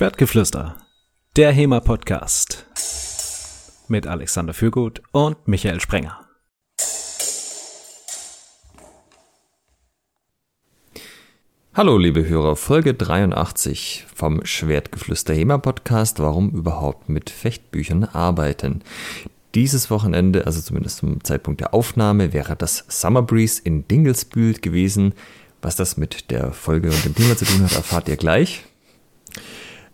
Schwertgeflüster, der HEMA-Podcast mit Alexander Fürgut und Michael Sprenger. Hallo liebe Hörer, Folge 83 vom Schwertgeflüster HEMA Podcast, warum überhaupt mit Fechtbüchern arbeiten. Dieses Wochenende, also zumindest zum Zeitpunkt der Aufnahme, wäre das Summer Breeze in Dingelsbühl gewesen. Was das mit der Folge und dem Thema zu tun hat, erfahrt ihr gleich.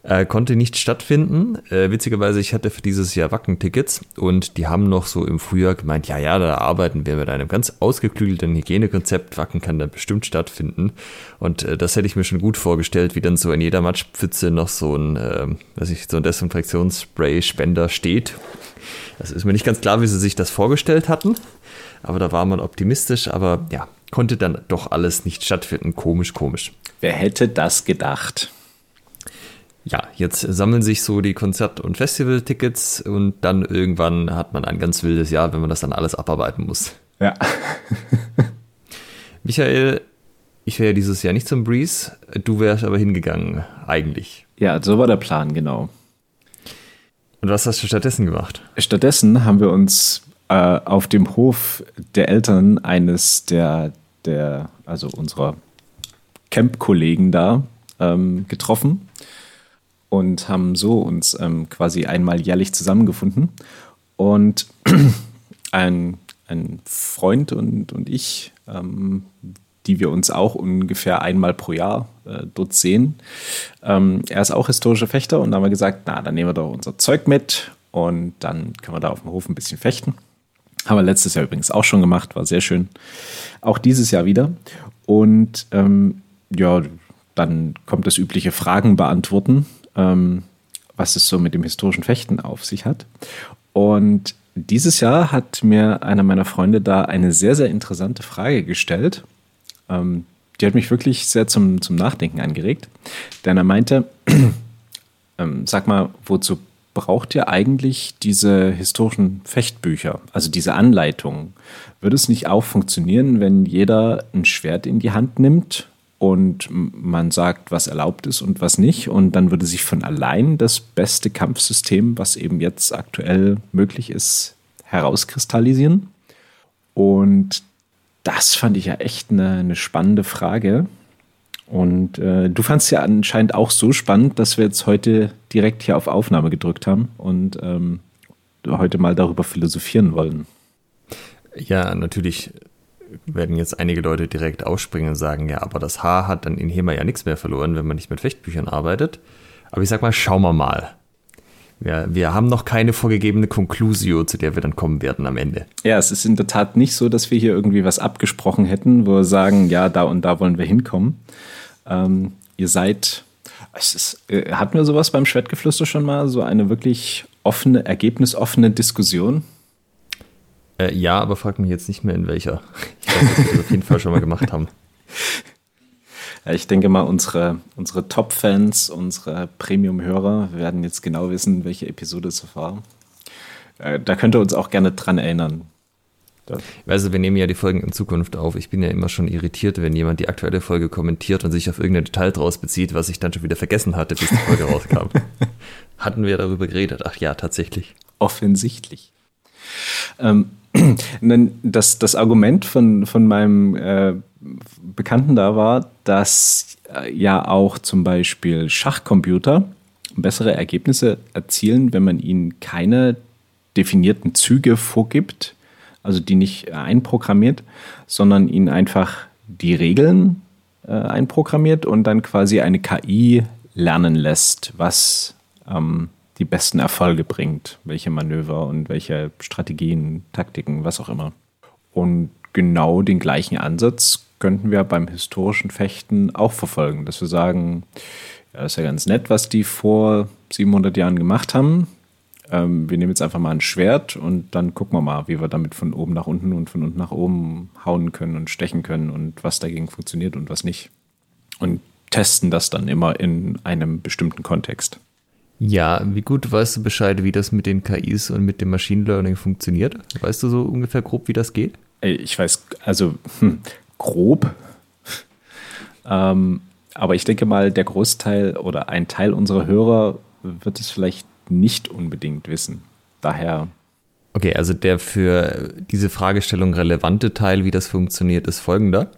Äh, konnte nicht stattfinden. Äh, witzigerweise, ich hatte für dieses Jahr Wacken-Tickets und die haben noch so im Frühjahr gemeint, ja, ja, da arbeiten wir mit einem ganz ausgeklügelten Hygienekonzept. Wacken kann da bestimmt stattfinden. Und äh, das hätte ich mir schon gut vorgestellt, wie dann so in jeder Matschpfütze noch so ein, äh, weiß ich, so ein Desinfektionsspray-Spender steht. Das ist mir nicht ganz klar, wie sie sich das vorgestellt hatten. Aber da war man optimistisch, aber ja, konnte dann doch alles nicht stattfinden. Komisch, komisch. Wer hätte das gedacht? Ja, jetzt sammeln sich so die Konzert- und Festival-Tickets und dann irgendwann hat man ein ganz wildes Jahr, wenn man das dann alles abarbeiten muss. Ja. Michael, ich wäre ja dieses Jahr nicht zum Breeze, du wärst aber hingegangen, eigentlich. Ja, so war der Plan, genau. Und was hast du stattdessen gemacht? Stattdessen haben wir uns äh, auf dem Hof der Eltern eines der, der also unserer Camp-Kollegen da ähm, getroffen und haben so uns ähm, quasi einmal jährlich zusammengefunden. Und ein, ein Freund und, und ich, ähm, die wir uns auch ungefähr einmal pro Jahr äh, dort sehen, ähm, er ist auch historischer Fechter und da haben wir gesagt, na, dann nehmen wir doch unser Zeug mit und dann können wir da auf dem Hof ein bisschen fechten. Haben wir letztes Jahr übrigens auch schon gemacht, war sehr schön. Auch dieses Jahr wieder. Und ähm, ja, dann kommt das übliche Fragen beantworten ähm, was es so mit dem historischen Fechten auf sich hat. Und dieses Jahr hat mir einer meiner Freunde da eine sehr, sehr interessante Frage gestellt. Ähm, die hat mich wirklich sehr zum, zum Nachdenken angeregt. Denn er meinte, ähm, sag mal, wozu braucht ihr eigentlich diese historischen Fechtbücher, also diese Anleitungen? Würde es nicht auch funktionieren, wenn jeder ein Schwert in die Hand nimmt und man sagt, was erlaubt ist und was nicht. Und dann würde sich von allein das beste Kampfsystem, was eben jetzt aktuell möglich ist, herauskristallisieren. Und das fand ich ja echt eine, eine spannende Frage. Und äh, du fandst ja anscheinend auch so spannend, dass wir jetzt heute direkt hier auf Aufnahme gedrückt haben und ähm, heute mal darüber philosophieren wollen. Ja, natürlich werden jetzt einige Leute direkt ausspringen und sagen, ja, aber das Haar hat dann in HEMA ja nichts mehr verloren, wenn man nicht mit Fechtbüchern arbeitet. Aber ich sag mal, schauen wir mal. Wir, wir haben noch keine vorgegebene Conclusio, zu der wir dann kommen werden am Ende. Ja, es ist in der Tat nicht so, dass wir hier irgendwie was abgesprochen hätten, wo wir sagen, ja, da und da wollen wir hinkommen. Ähm, ihr seid, es ist, äh, hatten wir sowas beim Schwertgeflüster schon mal, so eine wirklich offene, ergebnisoffene Diskussion? Äh, ja, aber frag mich jetzt nicht mehr in welcher. Ich weiß, dass wir das auf jeden Fall schon mal gemacht haben. Ich denke mal, unsere, unsere Top-Fans, unsere Premium-Hörer werden jetzt genau wissen, welche Episode es war. Äh, da könnt ihr uns auch gerne dran erinnern. Also wir nehmen ja die Folgen in Zukunft auf. Ich bin ja immer schon irritiert, wenn jemand die aktuelle Folge kommentiert und sich auf irgendein Detail draus bezieht, was ich dann schon wieder vergessen hatte, bis die Folge rauskam. Hatten wir darüber geredet? Ach ja, tatsächlich. Offensichtlich. Ähm, das, das Argument von, von meinem äh, Bekannten da war, dass äh, ja auch zum Beispiel Schachcomputer bessere Ergebnisse erzielen, wenn man ihnen keine definierten Züge vorgibt, also die nicht einprogrammiert, sondern ihnen einfach die Regeln äh, einprogrammiert und dann quasi eine KI lernen lässt, was ähm, die besten Erfolge bringt, welche Manöver und welche Strategien, Taktiken, was auch immer. Und genau den gleichen Ansatz könnten wir beim historischen Fechten auch verfolgen, dass wir sagen, ja, ist ja ganz nett, was die vor 700 Jahren gemacht haben. Ähm, wir nehmen jetzt einfach mal ein Schwert und dann gucken wir mal, wie wir damit von oben nach unten und von unten nach oben hauen können und stechen können und was dagegen funktioniert und was nicht. Und testen das dann immer in einem bestimmten Kontext. Ja, wie gut weißt du Bescheid, wie das mit den KIs und mit dem Machine Learning funktioniert? Weißt du so ungefähr grob, wie das geht? Ich weiß, also hm, grob. Ähm, aber ich denke mal, der Großteil oder ein Teil unserer Hörer wird es vielleicht nicht unbedingt wissen. Daher. Okay, also der für diese Fragestellung relevante Teil, wie das funktioniert, ist folgender.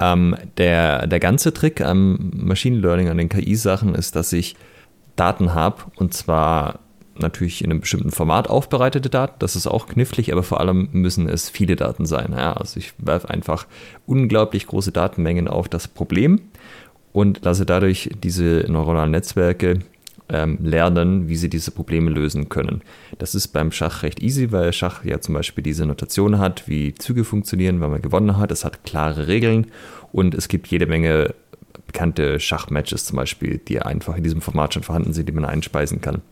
Ähm, der, der ganze Trick am Machine Learning, an den KI-Sachen ist, dass ich Daten habe und zwar natürlich in einem bestimmten Format aufbereitete Daten. Das ist auch knifflig, aber vor allem müssen es viele Daten sein. Ja, also ich werfe einfach unglaublich große Datenmengen auf das Problem und lasse dadurch diese neuronalen Netzwerke ähm, lernen, wie sie diese Probleme lösen können. Das ist beim Schach recht easy, weil Schach ja zum Beispiel diese Notation hat, wie Züge funktionieren, weil man gewonnen hat. Es hat klare Regeln und es gibt jede Menge bekannte Schachmatches zum Beispiel, die einfach in diesem Format schon vorhanden sind, die man einspeisen kann.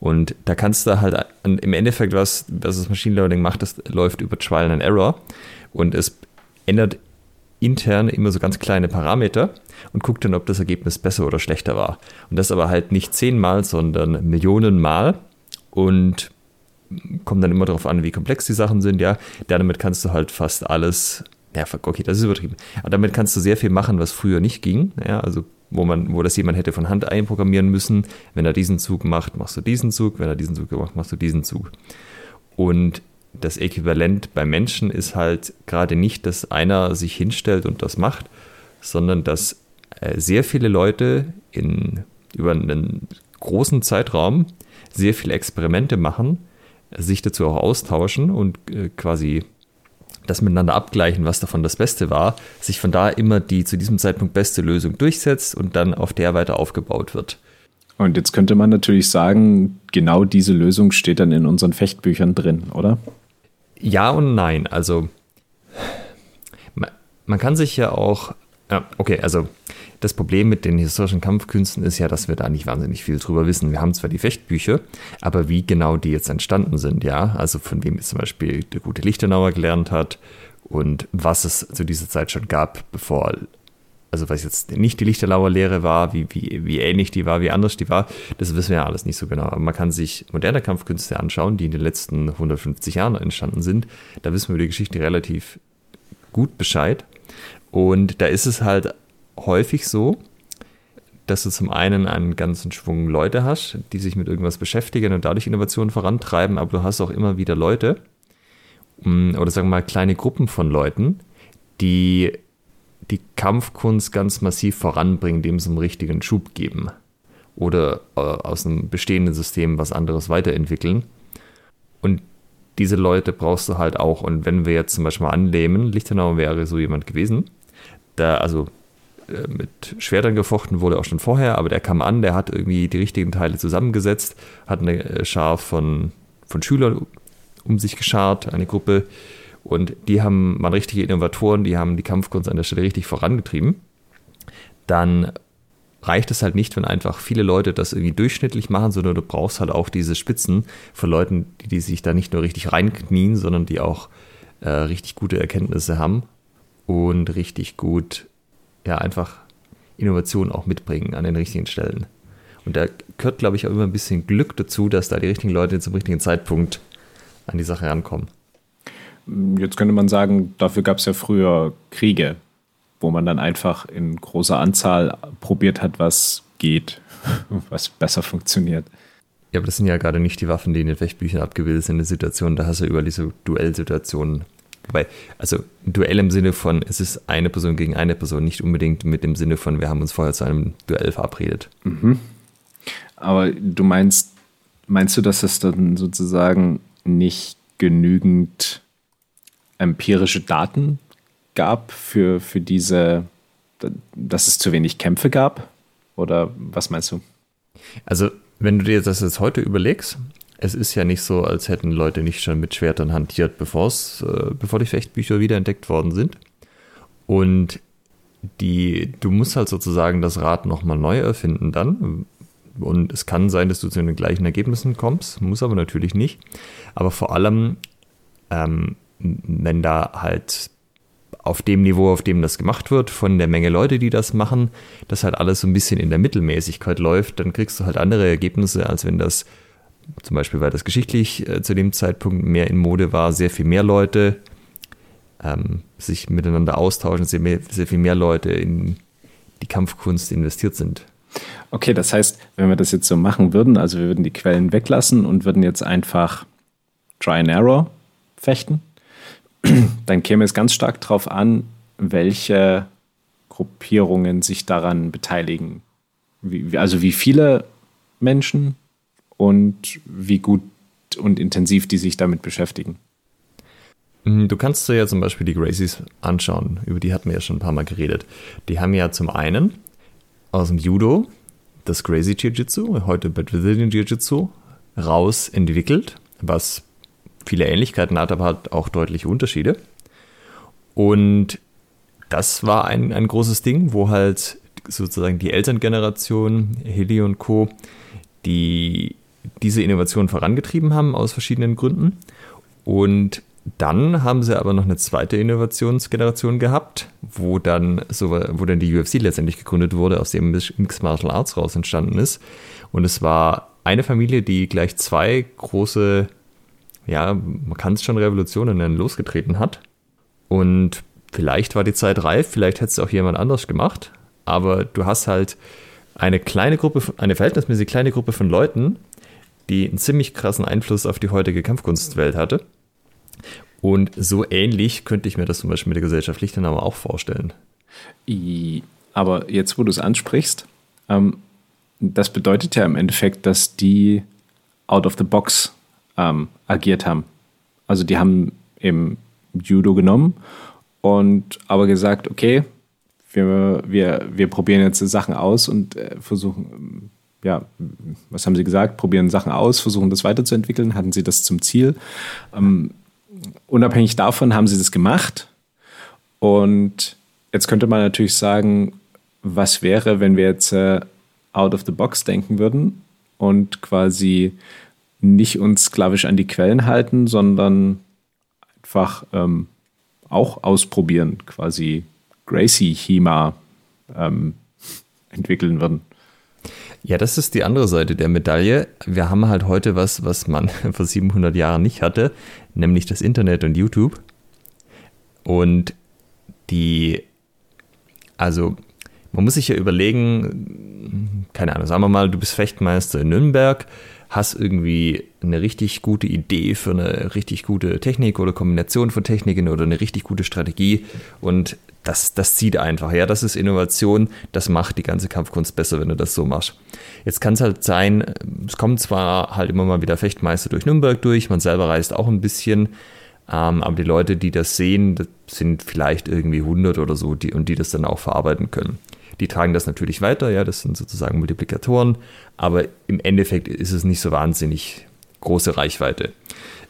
Und da kannst du halt im Endeffekt, was, was das Machine Learning macht, das läuft über Trial and Error und es ändert intern immer so ganz kleine Parameter und guckt dann, ob das Ergebnis besser oder schlechter war. Und das aber halt nicht zehnmal, sondern Millionenmal und kommt dann immer darauf an, wie komplex die Sachen sind, ja. Damit kannst du halt fast alles, ja, okay, das ist übertrieben. Aber damit kannst du sehr viel machen, was früher nicht ging, ja, also wo man, wo das jemand hätte von Hand einprogrammieren müssen. Wenn er diesen Zug macht, machst du diesen Zug, wenn er diesen Zug macht, machst du diesen Zug. Und das Äquivalent bei Menschen ist halt gerade nicht, dass einer sich hinstellt und das macht, sondern dass äh, sehr viele Leute in, über einen großen Zeitraum sehr viele Experimente machen, sich dazu auch austauschen und äh, quasi das miteinander abgleichen, was davon das Beste war, sich von da immer die zu diesem Zeitpunkt beste Lösung durchsetzt und dann auf der weiter aufgebaut wird. Und jetzt könnte man natürlich sagen, genau diese Lösung steht dann in unseren Fechtbüchern drin, oder? Ja und nein. Also man, kann sich ja auch, okay, also das Problem mit den historischen Kampfkünsten ist ja, dass wir da nicht wahnsinnig viel drüber wissen. Wir haben zwar die Fechtbücher, aber wie genau die jetzt entstanden sind, ja, also von wem jetzt zum Beispiel der gute Lichtenauer gelernt hat und was es zu dieser Zeit schon gab, bevor, also was jetzt nicht die Lichtenauer Lehre war, wie, wie, wie ähnlich die war, wie anders die war, das wissen wir ja alles nicht so genau. Aber man kann sich moderne Kampfkünste anschauen, die in den letzten 150 Jahren entstanden sind. Da wissen wir über die Geschichte relativ gut Bescheid. Und da ist es halt häufig so, dass du zum einen einen ganzen Schwung Leute hast, die sich mit irgendwas beschäftigen und dadurch Innovationen vorantreiben, aber du hast auch immer wieder Leute, mm, oder sagen wir mal kleine Gruppen von Leuten, die die Kampfkunst ganz massiv voranbringen, dem sie einen richtigen Schub geben. Oder äh, aus einem bestehenden System was anderes weiterentwickeln. Und diese Leute brauchst du halt auch. Und wenn wir jetzt zum Beispiel mal annehmen, Lichtenau wäre so jemand gewesen, da, also äh, mit Schwertern gefochten wurde auch schon vorher, aber der kam an, der hat irgendwie die richtigen Teile zusammengesetzt, hat eine äh, Schar von, von Schülern um sich geschart, eine Gruppe, und die haben, waren richtige Innovatoren, die haben die Kampfkunst an der Stelle richtig vorangetrieben. Dann reicht es halt nicht, wenn einfach viele Leute das irgendwie durchschnittlich machen, sondern du brauchst halt auch diese Spitzen von Leuten, die, die sich da nicht nur richtig reinknien, sondern die auch äh, richtig gute Erkenntnisse haben und richtig gut ja einfach Innovation auch mitbringen an den richtigen Stellen. Und da gehört, glaube ich, auch immer ein bisschen Glück dazu, dass da die richtigen Leute zum richtigen Zeitpunkt an die Sache rankommen. Jetzt könnte man sagen, dafür gab es ja früher Kriege, wo man dann einfach in großer Anzahl probiert hat, was geht, was besser funktioniert. Ja, aber das sind ja gerade nicht die Waffen, die in den Fechtbüchern abgebildet sind, in der Situation, da hast du über diese Duellsituationen Wobei, also Duell im Sinne von, es ist eine Person gegen eine Person, nicht unbedingt mit dem Sinne von, wir haben uns vorher zu einem Duell verabredet. Mhm. Aber du meinst, meinst du, dass es dann sozusagen nicht genügend empirische Daten gab für, für diese, dass es zu wenig Kämpfe gab? Oder was meinst du? Also, wenn du dir das jetzt heute überlegst, es ist ja nicht so, als hätten Leute nicht schon mit Schwertern hantiert, äh, bevor die Fechtbücher wiederentdeckt worden sind. Und die, du musst halt sozusagen das Rad nochmal neu erfinden dann. Und es kann sein, dass du zu den gleichen Ergebnissen kommst, muss aber natürlich nicht. Aber vor allem, ähm, wenn da halt auf dem Niveau, auf dem das gemacht wird, von der Menge Leute, die das machen, das halt alles so ein bisschen in der Mittelmäßigkeit läuft, dann kriegst du halt andere Ergebnisse, als wenn das zum Beispiel, weil das geschichtlich äh, zu dem Zeitpunkt mehr in Mode war, sehr viel mehr Leute ähm, sich miteinander austauschen, sehr, mehr, sehr viel mehr Leute in die Kampfkunst investiert sind. Okay, das heißt, wenn wir das jetzt so machen würden, also wir würden die Quellen weglassen und würden jetzt einfach Try and Error fechten, dann käme es ganz stark darauf an, welche Gruppierungen sich daran beteiligen. Wie, also wie viele Menschen und wie gut und intensiv die sich damit beschäftigen. Mhm, du kannst dir ja zum Beispiel die Gracies anschauen, über die hatten wir ja schon ein paar Mal geredet. Die haben ja zum einen aus dem Judo das Gracie Jiu-Jitsu, heute Brazilian Jiu-Jitsu, raus entwickelt, was viele Ähnlichkeiten hat, aber hat auch deutliche Unterschiede. Und das war ein, ein großes Ding, wo halt sozusagen die Elterngeneration, Hilly und Co., die diese Innovation vorangetrieben haben aus verschiedenen Gründen. Und dann haben sie aber noch eine zweite Innovationsgeneration gehabt, wo dann, so, wo dann die UFC letztendlich gegründet wurde, aus dem Mixed Martial Arts raus entstanden ist. Und es war eine Familie, die gleich zwei große, ja, man kann es schon Revolutionen nennen, losgetreten hat. Und vielleicht war die Zeit reif, vielleicht hätte es auch jemand anders gemacht. Aber du hast halt eine kleine Gruppe, eine verhältnismäßig kleine Gruppe von Leuten, die einen ziemlich krassen Einfluss auf die heutige Kampfkunstwelt hatte. Und so ähnlich könnte ich mir das zum Beispiel mit der Gesellschaft Lichtenauer auch vorstellen. Aber jetzt, wo du es ansprichst, ähm, das bedeutet ja im Endeffekt, dass die out of the box ähm, agiert haben. Also die haben im Judo genommen und aber gesagt, okay, wir, wir, wir probieren jetzt Sachen aus und äh, versuchen, ja, was haben Sie gesagt? Probieren Sachen aus, versuchen das weiterzuentwickeln. Hatten Sie das zum Ziel? Ähm, unabhängig davon haben Sie das gemacht. Und jetzt könnte man natürlich sagen, was wäre, wenn wir jetzt äh, out of the box denken würden und quasi nicht uns sklavisch an die Quellen halten, sondern einfach ähm, auch ausprobieren, quasi Gracie-Hema ähm, entwickeln würden. Ja, das ist die andere Seite der Medaille. Wir haben halt heute was, was man vor 700 Jahren nicht hatte, nämlich das Internet und YouTube. Und die, also man muss sich ja überlegen, keine Ahnung, sagen wir mal, du bist Fechtmeister in Nürnberg, hast irgendwie eine richtig gute Idee für eine richtig gute Technik oder Kombination von Techniken oder eine richtig gute Strategie und das, das zieht einfach, ja, das ist Innovation, das macht die ganze Kampfkunst besser, wenn du das so machst. Jetzt kann es halt sein, es kommen zwar halt immer mal wieder Fechtmeister durch Nürnberg durch, man selber reist auch ein bisschen, ähm, aber die Leute, die das sehen, das sind vielleicht irgendwie 100 oder so die, und die das dann auch verarbeiten können. Die tragen das natürlich weiter, ja, das sind sozusagen Multiplikatoren, aber im Endeffekt ist es nicht so wahnsinnig große Reichweite.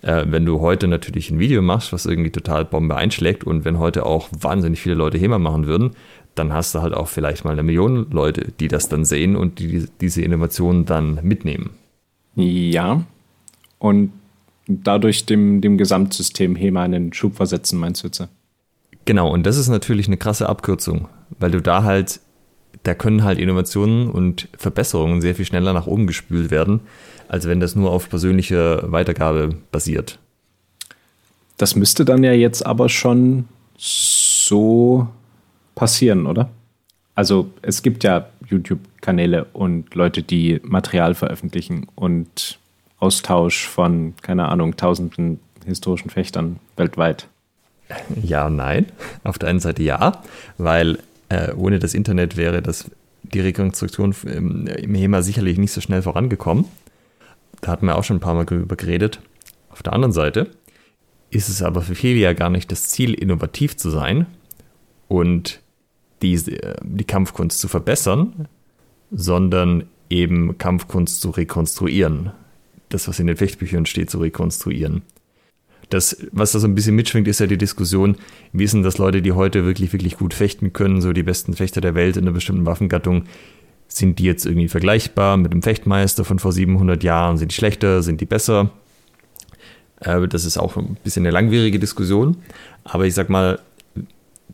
Äh, wenn du heute natürlich ein Video machst, was irgendwie total Bombe einschlägt und wenn heute auch wahnsinnig viele Leute HEMA machen würden, dann hast du halt auch vielleicht mal eine Million Leute, die das dann sehen und die diese Innovationen dann mitnehmen. Ja, und dadurch dem, dem Gesamtsystem HEMA einen Schub versetzen, meinst du jetzt? Genau, und das ist natürlich eine krasse Abkürzung, weil du da halt, da können halt Innovationen und Verbesserungen sehr viel schneller nach oben gespült werden, als wenn das nur auf persönliche Weitergabe basiert. Das müsste dann ja jetzt aber schon so passieren, oder? Also es gibt ja YouTube-Kanäle und Leute, die Material veröffentlichen und Austausch von, keine Ahnung, tausenden historischen Fechtern weltweit. Ja und nein. Auf der einen Seite ja, weil äh, ohne das Internet wäre das, die Rekonstruktion im, im HEMA sicherlich nicht so schnell vorangekommen. Da hatten wir auch schon ein paar Mal drüber geredet. Auf der anderen Seite ist es aber für viele ja gar nicht das Ziel, innovativ zu sein und die, die Kampfkunst zu verbessern, sondern eben Kampfkunst zu rekonstruieren. Das, was in den Fechtbüchern steht, zu rekonstruieren. Das, was da so ein bisschen mitschwingt, ist ja die Diskussion, wie sind das Leute, die heute wirklich, wirklich gut fechten können, so die besten Fechter der Welt in einer bestimmten Waffengattung, sind die jetzt irgendwie vergleichbar mit dem Fechtmeister von vor 700 Jahren? Sind die schlechter? Sind die besser? Äh, das ist auch ein bisschen eine langwierige Diskussion. Aber ich sag mal,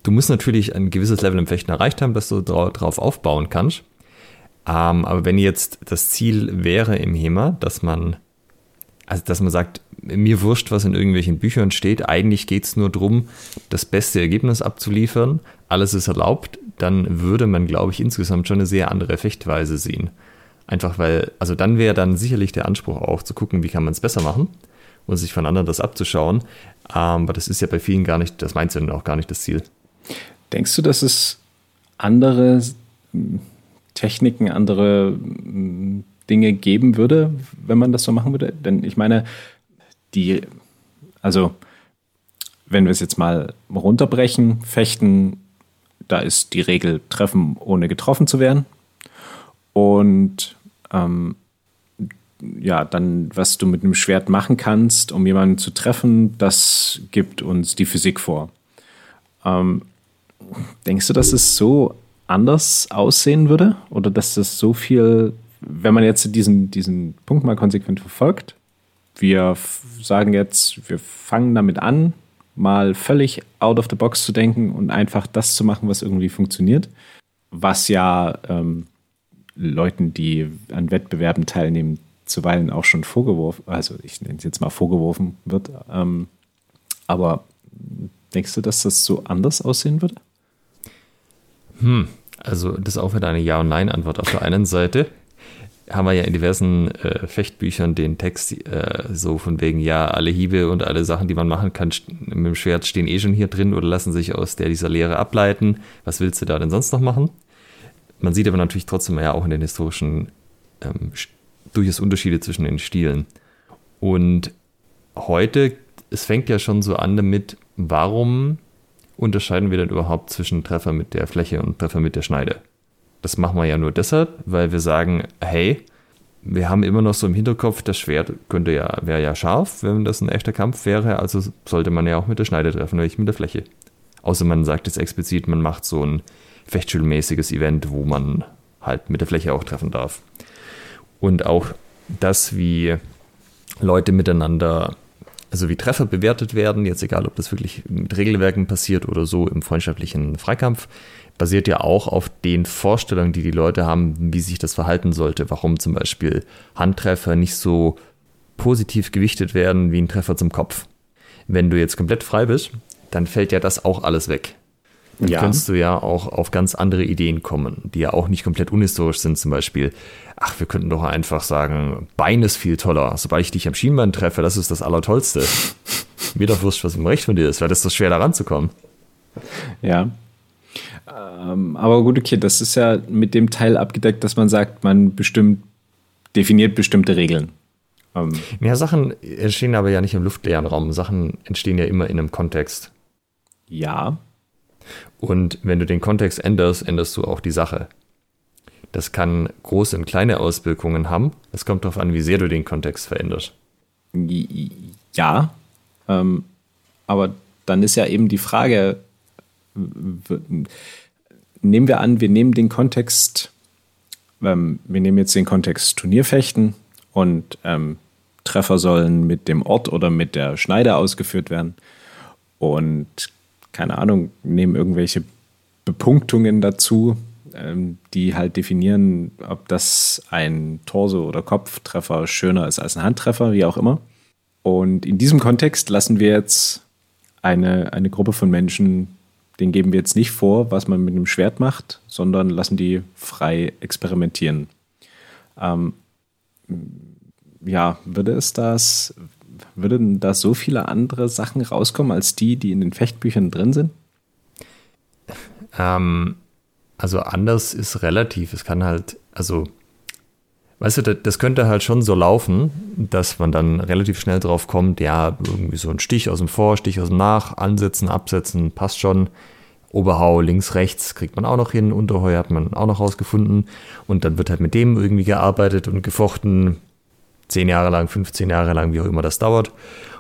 du musst natürlich ein gewisses Level im Fechten erreicht haben, dass du darauf aufbauen kannst. Ähm, aber wenn jetzt das Ziel wäre im HEMA, dass man, also dass man sagt, mir wurscht, was in irgendwelchen Büchern steht. Eigentlich geht es nur darum, das beste Ergebnis abzuliefern. Alles ist erlaubt. Dann würde man, glaube ich, insgesamt schon eine sehr andere Fechtweise sehen. Einfach weil, also dann wäre dann sicherlich der Anspruch auch zu gucken, wie kann man es besser machen und sich von anderen das abzuschauen. Aber das ist ja bei vielen gar nicht, das meint ja auch gar nicht das Ziel. Denkst du, dass es andere Techniken, andere Dinge geben würde, wenn man das so machen würde? Denn ich meine, die, also wenn wir es jetzt mal runterbrechen, fechten, da ist die Regel treffen, ohne getroffen zu werden. Und ähm, ja, dann, was du mit einem Schwert machen kannst, um jemanden zu treffen, das gibt uns die Physik vor. Ähm, denkst du, dass es so anders aussehen würde? Oder dass das so viel, wenn man jetzt diesen, diesen Punkt mal konsequent verfolgt, wir sagen jetzt, wir fangen damit an, mal völlig out of the box zu denken und einfach das zu machen, was irgendwie funktioniert. Was ja ähm, Leuten, die an Wettbewerben teilnehmen, zuweilen auch schon vorgeworfen, also ich nenne es jetzt mal vorgeworfen wird. Ähm, aber denkst du, dass das so anders aussehen würde? Hm, also das ist auch wieder eine Ja- und Nein-Antwort. Auf der einen Seite haben wir ja in diversen äh, Fechtbüchern den Text äh, so von wegen, ja, alle Hiebe und alle Sachen, die man machen kann, mit dem Schwert stehen eh schon hier drin oder lassen sich aus der dieser Lehre ableiten. Was willst du da denn sonst noch machen? Man sieht aber natürlich trotzdem ja auch in den historischen ähm, durchaus Unterschiede zwischen den Stilen. Und heute, es fängt ja schon so an damit, warum unterscheiden wir denn überhaupt zwischen Treffer mit der Fläche und Treffer mit der Schneide? Das machen wir ja nur deshalb, weil wir sagen, hey, wir haben immer noch so im Hinterkopf, das Schwert könnte ja, wäre ja scharf, wenn das ein echter Kampf wäre, also sollte man ja auch mit der Schneide treffen, nicht mit der Fläche. Außer man sagt jetzt explizit, man macht so ein Fechtschulmäßiges Event, wo man halt mit der Fläche auch treffen darf. Und auch das, wie Leute miteinander, also wie Treffer bewertet werden, jetzt egal, ob das wirklich mit Regelwerken passiert oder so im freundschaftlichen Freikampf, basiert ja auch auf den Vorstellungen, die die Leute haben, wie sich das verhalten sollte. Warum zum Beispiel Handtreffer nicht so positiv gewichtet werden wie ein Treffer zum Kopf. Wenn du jetzt komplett frei bist, dann fällt ja das auch alles weg. Dann ja. kannst du ja auch auf ganz andere Ideen kommen, die ja auch nicht komplett unhistorisch sind. Zum Beispiel, ach, wir könnten doch einfach sagen, Bein ist viel toller. Sobald ich dich am Schienbein treffe, das ist das Allertollste. Mir doch wurscht, was im Recht von dir ist, weil das ist so schwer da ranzukommen. Ja. Ähm, aber gut, okay, das ist ja mit dem Teil abgedeckt, dass man sagt, man bestimmt, definiert bestimmte Regeln. Ähm. Ja, Sachen entstehen aber ja nicht im luftleeren Raum. Sachen entstehen ja immer in einem Kontext. Ja, und wenn du den Kontext änderst, änderst du auch die Sache. Das kann große und kleine Auswirkungen haben. Es kommt darauf an, wie sehr du den Kontext veränderst. Ja, ähm, aber dann ist ja eben die Frage, nehmen wir an, wir nehmen den Kontext, ähm, wir nehmen jetzt den Kontext Turnierfechten und ähm, Treffer sollen mit dem Ort oder mit der Schneide ausgeführt werden. Und keine Ahnung, nehmen irgendwelche Bepunktungen dazu, ähm, die halt definieren, ob das ein Torso- oder Kopftreffer schöner ist als ein Handtreffer, wie auch immer. Und in diesem Kontext lassen wir jetzt eine, eine Gruppe von Menschen, denen geben wir jetzt nicht vor, was man mit einem Schwert macht, sondern lassen die frei experimentieren. Ähm, ja, würde es das, würden da so viele andere Sachen rauskommen als die, die in den Fechtbüchern drin sind? Ähm, also anders ist relativ. Es kann halt, also, weißt du, das könnte halt schon so laufen, dass man dann relativ schnell drauf kommt, ja, irgendwie so ein Stich aus dem Vor, Stich aus dem Nach, ansetzen, absetzen, passt schon. Oberhau links, rechts kriegt man auch noch hin, Unterheu hat man auch noch rausgefunden und dann wird halt mit dem irgendwie gearbeitet und gefochten, zehn Jahre lang, 15 Jahre lang, wie auch immer das dauert.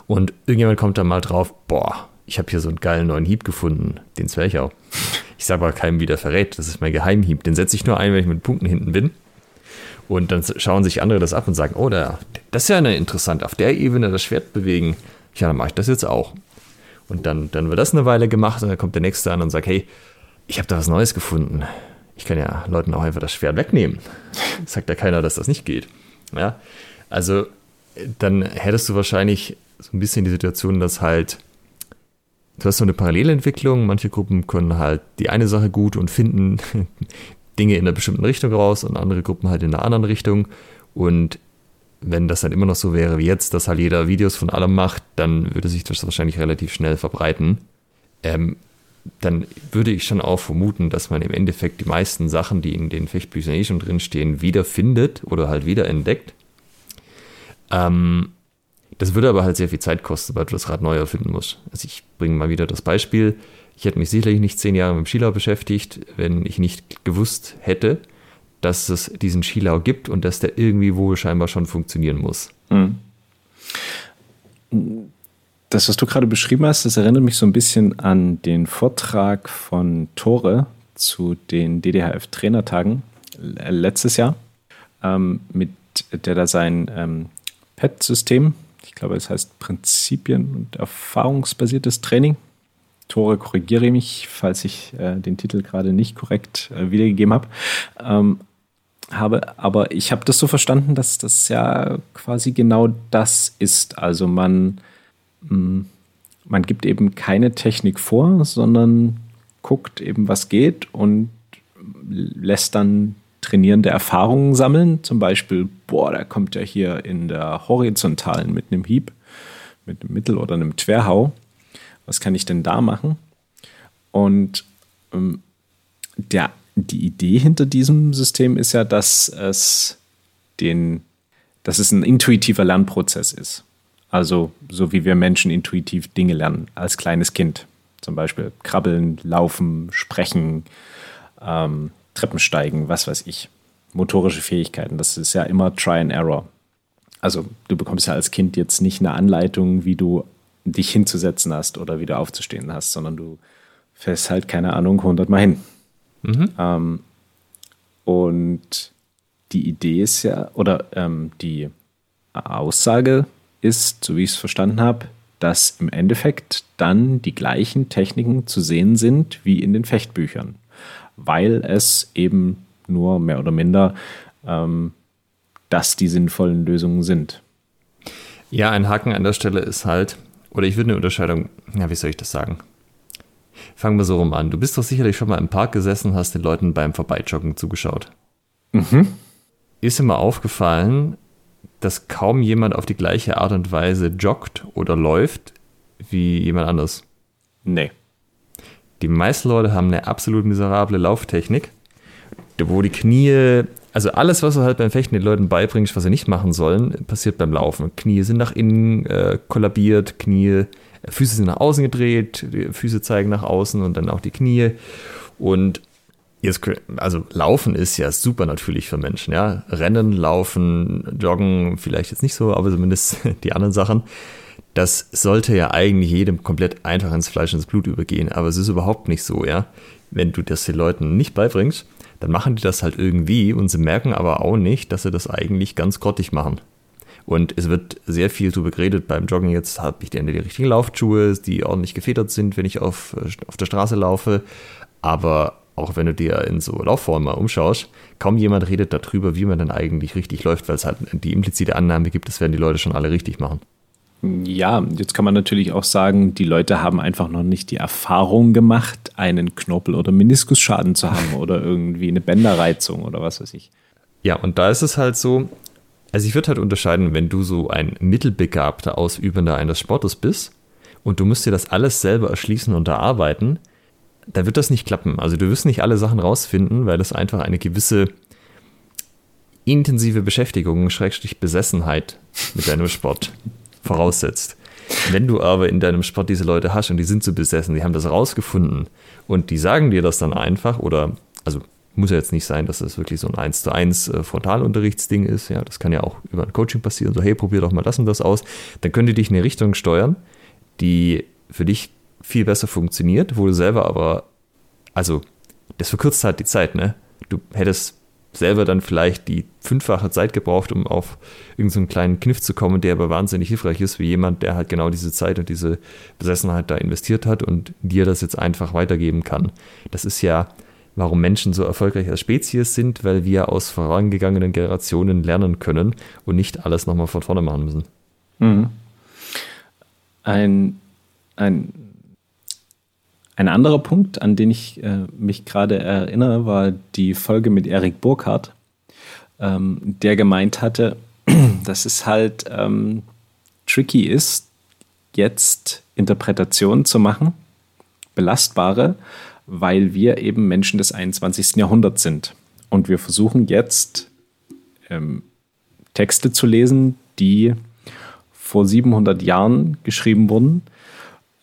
Und irgendjemand kommt dann mal drauf, boah, ich habe hier so einen geilen neuen Hieb gefunden, den Zwerchau. Ich sage aber keinem, wie der verrät, das ist mein Geheimhieb. Den setze ich nur ein, wenn ich mit Punkten hinten bin. Und dann schauen sich andere das ab und sagen, oh, da, das ist ja eine interessant, auf der Ebene das Schwert bewegen. Ja, dann mache ich das jetzt auch. Und dann, dann wird das eine Weile gemacht und dann kommt der Nächste an und sagt, hey, ich habe da was Neues gefunden. Ich kann ja Leuten auch einfach das Schwert wegnehmen. Sagt ja keiner, dass das nicht geht. Ja, also dann hättest du wahrscheinlich so ein bisschen die Situation, dass halt du hast so eine Parallelentwicklung. Manche Gruppen können halt die eine Sache gut und finden Dinge in einer bestimmten Richtung raus und andere Gruppen halt in einer anderen Richtung. Und wenn das dann immer noch so wäre wie jetzt, dass halt jeder Videos von allem macht, dann würde sich das wahrscheinlich relativ schnell verbreiten. Ähm, dann würde ich schon auch vermuten, dass man im Endeffekt die meisten Sachen, die in den Fechtbüchern eh schon drinstehen, wiederfindet oder halt wiederentdeckt. Ähm, das würde aber halt sehr viel Zeit kosten, weil du das Rad neu erfinden musst. Also ich bringe mal wieder das Beispiel. Ich hätte mich sicherlich nicht zehn Jahre mit dem Skilau beschäftigt, wenn ich nicht gewusst hätte, dass es diesen Skilau gibt und dass der irgendwie wohl scheinbar schon funktionieren muss. Mhm. Das, was du gerade beschrieben hast, das erinnert mich so ein bisschen an den Vortrag von Tore zu den DDHF-Trainertagen letztes Jahr, ähm, mit der da sein ähm, PET-System ich glaube, es heißt Prinzipien und erfahrungsbasiertes Training. Tore, korrigiere mich, falls ich äh, den Titel gerade nicht korrekt äh, wiedergegeben habe. Ähm, habe, aber ich habe das so verstanden, dass das ja quasi genau das ist. Also man, mh, mm, man gibt eben keine Technik vor, sondern guckt eben, was geht und lässt dann trainierende Erfahrungen sammeln. Zum Beispiel, boah, da kommt er hier in der horizontalen mit einem Hieb, mit einem Mittel- oder einem Twerhau. Was kann ich denn da machen? Und ähm, der, die Idee hinter diesem System ist ja, dass es den, dass es ein intuitiver Lernprozess ist. Also so wie wir Menschen intuitiv Dinge lernen als kleines Kind. Zum Beispiel krabbeln, laufen, sprechen, ähm, Treppensteigen, was weiß ich. Motorische Fähigkeiten, das ist ja immer Try and Error. Also du bekommst ja als Kind jetzt nicht eine Anleitung, wie du dich hinzusetzen hast oder wieder aufzustehen hast, sondern du fährst halt, keine Ahnung, 100 Mal hin. Mhm. Ähm, und die Idee ist ja, oder ähm, die Aussage ist, so wie ich es verstanden habe, dass im Endeffekt dann die gleichen Techniken zu sehen sind wie in den Fechtbüchern weil es eben nur mehr oder minder ähm, das die sinnvollen Lösungen sind. Ja, ein Haken an der Stelle ist halt, oder ich würde eine Unterscheidung, ja, wie soll ich das sagen? Fangen wir so rum an. Du bist doch sicherlich schon mal im Park gesessen, hast den Leuten beim Vorbeijoggen zugeschaut. Mhm. Ist dir mal aufgefallen, dass kaum jemand auf die gleiche Art und Weise joggt oder läuft wie jemand anders? Nee. Die meisten Leute haben eine absolut miserable Lauftechnik, wo die Knie, also alles, was du halt beim Fechten den Leuten beibringst, was sie nicht machen sollen, passiert beim Laufen. Knie sind nach innen äh, kollabiert, Knie, äh, Füße sind nach außen gedreht, Füße zeigen nach außen und dann auch die Knie. Und jetzt, also Laufen ist ja super natürlich für Menschen, ja. Rennen, Laufen, Joggen, vielleicht jetzt nicht so, aber zumindest die anderen Sachen das sollte ja eigentlich jedem komplett einfach ins Fleisch und ins Blut übergehen, aber es ist überhaupt nicht so, ja. Wenn du das den Leuten nicht beibringst, dann machen die das halt irgendwie und sie merken aber auch nicht, dass sie das eigentlich ganz grottig machen. Und es wird sehr viel darüber geredet beim Joggen. Jetzt habe ich die, die richtigen Laufschuhe, die ordentlich gefedert sind, wenn ich auf, auf der Straße laufe. Aber auch wenn du dir in so Laufformen mal umschaust, kaum jemand redet darüber, wie man dann eigentlich richtig läuft, weil es halt die implizite Annahme gibt, das werden die Leute schon alle richtig machen. Ja, jetzt kann man natürlich auch sagen, die Leute haben einfach noch nicht die Erfahrung gemacht, einen Knorpel- oder Meniskusschaden zu haben oder irgendwie eine Bänderreizung oder was weiß ich. Ja, und da ist es halt so, also ich würde halt unterscheiden, wenn du so ein mittelbegabter Ausübender eines Sportes bist und du musst dir das alles selber erschließen und erarbeiten, da wird das nicht klappen. Also du wirst nicht alle Sachen rausfinden, weil das einfach eine gewisse intensive Beschäftigung, Schrägstrich Besessenheit mit deinem Sport voraussetzt. Wenn du aber in deinem Sport diese Leute hast und die sind so besessen, die haben das rausgefunden und die sagen dir das dann einfach oder, also muss ja jetzt nicht sein, dass das wirklich so ein 1 zu 1 äh, Frontalunterrichtsding ist, ja, das kann ja auch über ein Coaching passieren, so hey, probier doch mal das und das aus, dann können die dich in eine Richtung steuern, die für dich viel besser funktioniert, wo du selber aber, also das verkürzt halt die Zeit, ne? Du hättest selber dann vielleicht die fünffache Zeit gebraucht, um auf irgendeinen so kleinen Kniff zu kommen, der aber wahnsinnig hilfreich ist, wie jemand, der halt genau diese Zeit und diese Besessenheit da investiert hat und dir das jetzt einfach weitergeben kann. Das ist ja, warum Menschen so erfolgreich als Spezies sind, weil wir aus vorangegangenen Generationen lernen können und nicht alles nochmal von vorne machen müssen. Mhm. Ein, ein, ein anderer Punkt, an den ich äh, mich gerade erinnere, war die Folge mit Erik Burkhardt, ähm, der gemeint hatte, dass es halt ähm, tricky ist, jetzt Interpretationen zu machen, belastbare, weil wir eben Menschen des 21. Jahrhunderts sind. Und wir versuchen jetzt ähm, Texte zu lesen, die vor 700 Jahren geschrieben wurden,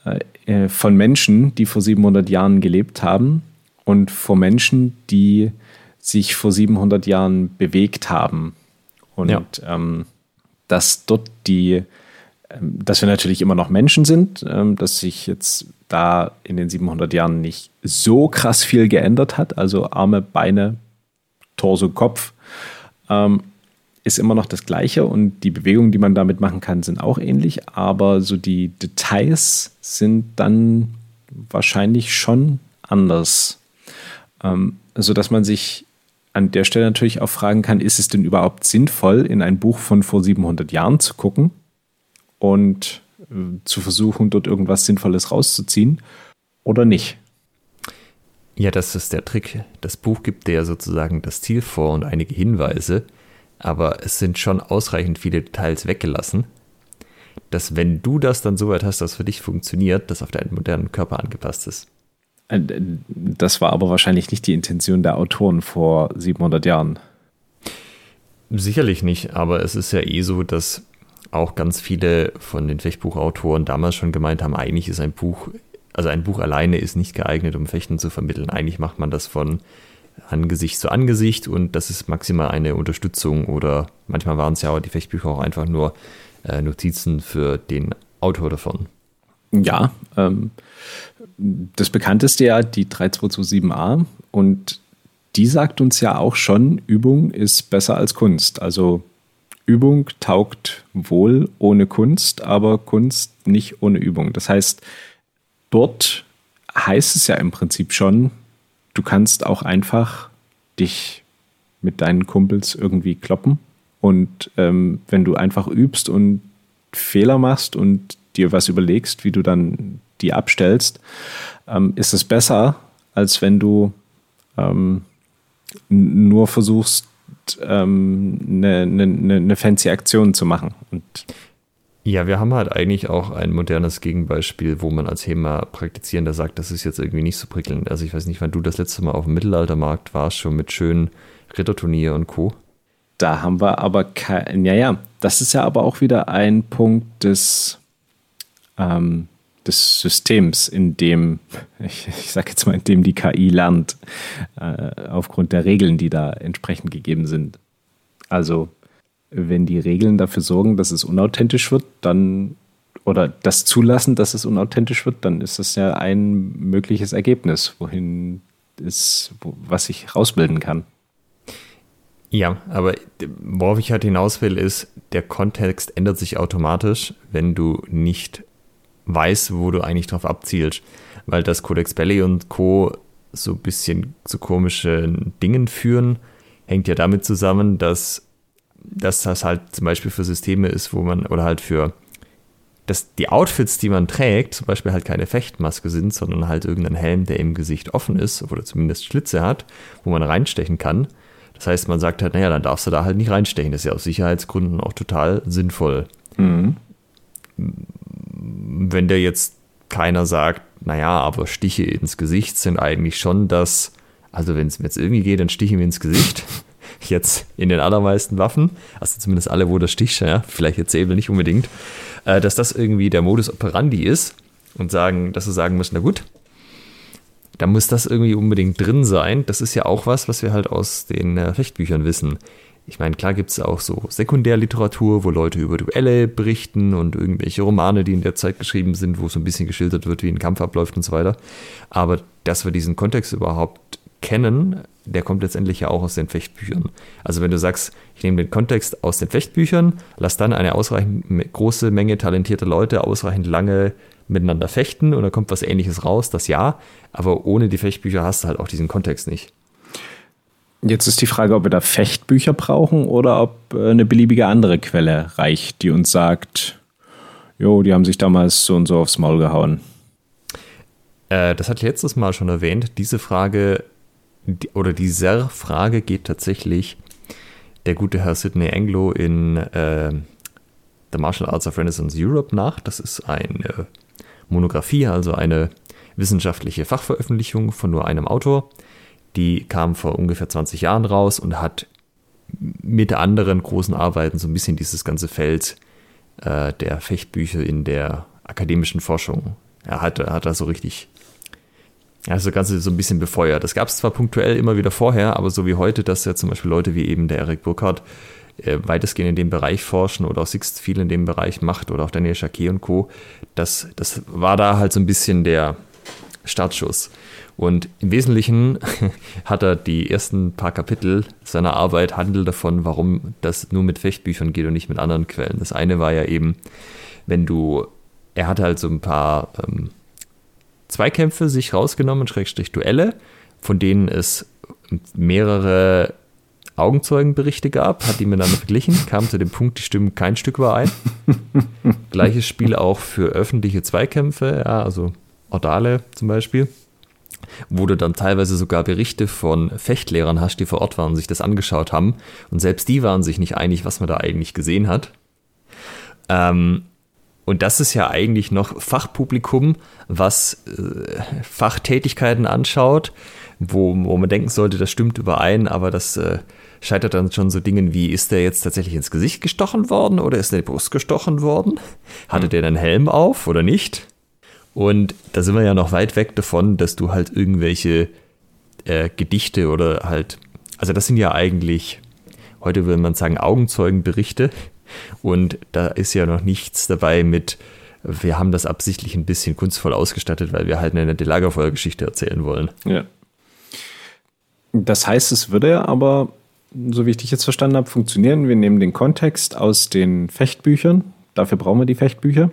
äh, äh, von Menschen, die vor 700 Jahren gelebt haben und vor Menschen, die sich vor 700 Jahren bewegt haben. Und ja. ähm, dass dort die, ähm, dass wir natürlich immer noch Menschen sind, ähm, dass sich jetzt da in den 700 Jahren nicht so krass viel geändert hat, also Arme, Beine, Torso, Kopf, ähm, ist immer noch das Gleiche und die Bewegungen, die man damit machen kann, sind auch ähnlich, aber so die Details sind dann wahrscheinlich schon anders. Ähm, sodass man sich an der Stelle natürlich auch fragen kann, ist es denn überhaupt sinnvoll, in ein Buch von vor 700 Jahren zu gucken und äh, zu versuchen, dort irgendwas Sinnvolles rauszuziehen oder nicht? Ja, das ist der Trick. Das Buch gibt dir sozusagen das Ziel vor und einige Hinweise, aber es sind schon ausreichend viele Details weggelassen, dass wenn du das dann so weit hast, dass für dich funktioniert, das auf deinen modernen Körper angepasst ist. Äh, das war aber wahrscheinlich nicht die Intention der Autoren vor 700 Jahren. Sicherlich nicht, aber es ist ja eh so, dass auch ganz viele von den Fechtbuchautoren damals schon gemeint haben, eigentlich ist ein Buch, also ein Buch alleine ist nicht geeignet, um Fechten zu vermitteln. Eigentlich macht man das von Angesicht zu Angesicht und das ist maximal eine Unterstützung oder manchmal waren es ja auch die Fechtbücher auch einfach nur äh, Notizen für den Autor davon. Ja, ähm, das bekannteste ja die 3227a und die sagt uns ja auch schon, Übung ist besser als Kunst. Also Übung taugt wohl ohne Kunst, aber Kunst nicht ohne Übung. Das heißt, dort heißt es ja im Prinzip schon, du kannst auch einfach dich mit deinen Kumpels irgendwie kloppen. Und ähm, wenn du einfach übst und Fehler machst und dir was überlegst, wie du dann die abstellst, ähm, ist es besser, als wenn du ähm, nur versuchst, ähm, eine, eine, eine fancy Aktion zu machen. Und ja, wir haben halt eigentlich auch ein modernes Gegenbeispiel, wo man als HEMA Praktizierender sagt, das ist jetzt irgendwie nicht so prickelnd. Also ich weiß nicht, wann du das letzte Mal auf dem Mittelaltermarkt warst, schon mit schönen Ritterturnier und Co. Da haben wir aber kein, ja, ja, das ist ja aber auch wieder ein Punkt des, ähm, des Systems, in dem, ich, ich sage jetzt mal, in dem die KI lernt, äh, aufgrund der Regeln, die da entsprechend gegeben sind. Also wenn die Regeln dafür sorgen, dass es unauthentisch wird, dann oder das zulassen, dass es unauthentisch wird, dann ist das ja ein mögliches Ergebnis, wohin ist, was ich rausbilden kann. Ja, aber worauf ich halt hinaus will, ist, der Kontext ändert sich automatisch, wenn du nicht weißt, wo du eigentlich drauf abzielst. Weil das Codex Belly und Co. so ein bisschen zu komischen Dingen führen, hängt ja damit zusammen, dass dass das halt zum Beispiel für Systeme ist, wo man, oder halt für, dass die Outfits, die man trägt, zum Beispiel halt keine Fechtmaske sind, sondern halt irgendein Helm, der im Gesicht offen ist oder zumindest Schlitze hat, wo man reinstechen kann. Das heißt, man sagt halt, naja, dann darfst du da halt nicht reinstechen. Das ist ja aus Sicherheitsgründen auch total sinnvoll. Mhm. Wenn der jetzt keiner sagt, naja, aber Stiche ins Gesicht sind eigentlich schon das, also wenn es mir jetzt irgendwie geht, dann stiche mir ins Gesicht jetzt in den allermeisten Waffen, also zumindest alle, wo der Stich, ja, vielleicht jetzt Säbel nicht unbedingt, äh, dass das irgendwie der Modus operandi ist und sagen, dass sie sagen müssen, na gut, da muss das irgendwie unbedingt drin sein. Das ist ja auch was, was wir halt aus den äh, Fechtbüchern wissen. Ich meine, klar gibt es auch so Sekundärliteratur, wo Leute über Duelle berichten und irgendwelche Romane, die in der Zeit geschrieben sind, wo so ein bisschen geschildert wird, wie ein Kampf abläuft und so weiter. Aber dass wir diesen Kontext überhaupt kennen, der kommt letztendlich ja auch aus den Fechtbüchern. Also wenn du sagst, ich nehme den Kontext aus den Fechtbüchern, lass dann eine ausreichend große Menge talentierter Leute ausreichend lange miteinander fechten und dann kommt was ähnliches raus, das ja, aber ohne die Fechtbücher hast du halt auch diesen Kontext nicht. Jetzt ist die Frage, ob wir da Fechtbücher brauchen oder ob äh, eine beliebige andere Quelle reicht, die uns sagt, Jo, die haben sich damals so und so aufs Maul gehauen. Äh, das hatte ich letztes Mal schon erwähnt. Diese Frage oder dieser Frage geht tatsächlich der gute Herr Sidney Anglo in äh, The Martial Arts of Renaissance Europe nach. Das ist eine Monographie, also eine wissenschaftliche Fachveröffentlichung von nur einem Autor. Die kam vor ungefähr 20 Jahren raus und hat mit anderen großen Arbeiten so ein bisschen dieses ganze Feld äh, der Fechtbücher in der akademischen Forschung. Er hat, hat da so richtig, also Ganze so ein bisschen befeuert. Das gab es zwar punktuell immer wieder vorher, aber so wie heute, dass ja zum Beispiel Leute wie eben der Eric Burkhardt äh, weitestgehend in dem Bereich forschen oder auch Sixt viel in dem Bereich macht oder auch Daniel Jacquet und Co. Das, das war da halt so ein bisschen der Startschuss. Und im Wesentlichen hat er die ersten paar Kapitel seiner Arbeit handelt davon, warum das nur mit Fechtbüchern geht und nicht mit anderen Quellen. Das eine war ja eben, wenn du, er hat halt so ein paar ähm, Zweikämpfe sich rausgenommen, Schrägstrich Duelle, von denen es mehrere Augenzeugenberichte gab, hat die miteinander verglichen, kam zu dem Punkt, die stimmen kein Stück überein. Gleiches Spiel auch für öffentliche Zweikämpfe, ja, also Ordale zum Beispiel wo du dann teilweise sogar Berichte von Fechtlehrern hast, die vor Ort waren und sich das angeschaut haben. Und selbst die waren sich nicht einig, was man da eigentlich gesehen hat. Ähm, und das ist ja eigentlich noch Fachpublikum, was äh, Fachtätigkeiten anschaut, wo, wo man denken sollte, das stimmt überein, aber das äh, scheitert dann schon so Dingen wie, ist der jetzt tatsächlich ins Gesicht gestochen worden oder ist der Brust gestochen worden? Hatte der einen Helm auf oder nicht? Und da sind wir ja noch weit weg davon, dass du halt irgendwelche äh, Gedichte oder halt, also das sind ja eigentlich, heute würde man sagen, Augenzeugenberichte. Und da ist ja noch nichts dabei mit, wir haben das absichtlich ein bisschen kunstvoll ausgestattet, weil wir halt eine nette Lagerfeuergeschichte erzählen wollen. Ja. Das heißt, es würde aber, so wie ich dich jetzt verstanden habe, funktionieren. Wir nehmen den Kontext aus den Fechtbüchern. Dafür brauchen wir die Fechtbücher.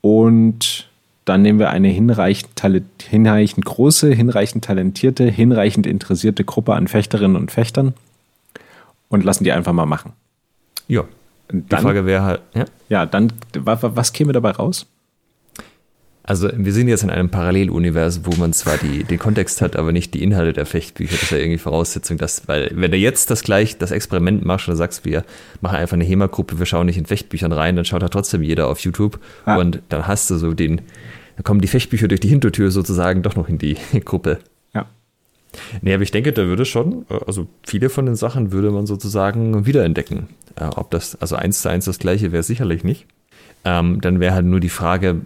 Und dann nehmen wir eine hinreichend, hinreichend große, hinreichend talentierte, hinreichend interessierte Gruppe an Fechterinnen und Fechtern und lassen die einfach mal machen. Ja. Dann, die Frage wäre halt, ja. Ja, dann, was, käme dabei raus? Also wir sind jetzt in einem Paralleluniversum, wo man zwar die, den Kontext hat, aber nicht die Inhalte der Fechtbücher. Das ist ja irgendwie Voraussetzung, dass, weil wenn du jetzt das gleich, das Experiment machst oder sagst, wir machen einfach eine HEMA-Gruppe, wir schauen nicht in Fechtbüchern rein, dann schaut da trotzdem jeder auf YouTube ah. und dann hast du so den, dann kommen die Fechtbücher durch die Hintertür sozusagen doch noch in die Gruppe. Ja. Nee, aber ich denke, da würde schon, also viele von den Sachen würde man sozusagen wiederentdecken. Äh, ob das, also eins zu eins das gleiche wäre sicherlich nicht. Ähm, dann wäre halt nur die Frage,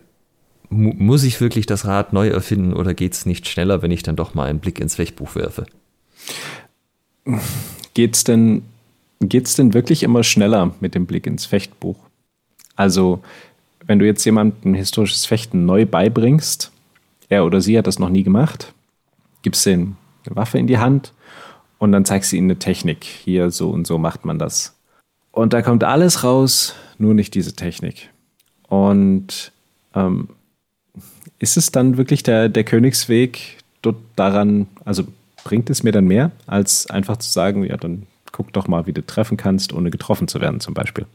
muss ich wirklich das Rad neu erfinden oder geht es nicht schneller, wenn ich dann doch mal einen Blick ins Fechtbuch werfe? Geht's denn, geht's denn wirklich immer schneller mit dem Blick ins Fechtbuch? Also, wenn du jetzt jemandem historisches Fechten neu beibringst, er oder sie hat das noch nie gemacht, gibst ihm eine Waffe in die Hand und dann zeigst du ihnen eine Technik. Hier so und so macht man das. Und da kommt alles raus, nur nicht diese Technik. Und ähm, ist es dann wirklich der, der Königsweg dort daran, also bringt es mir dann mehr, als einfach zu sagen, ja, dann guck doch mal, wie du treffen kannst, ohne getroffen zu werden, zum Beispiel?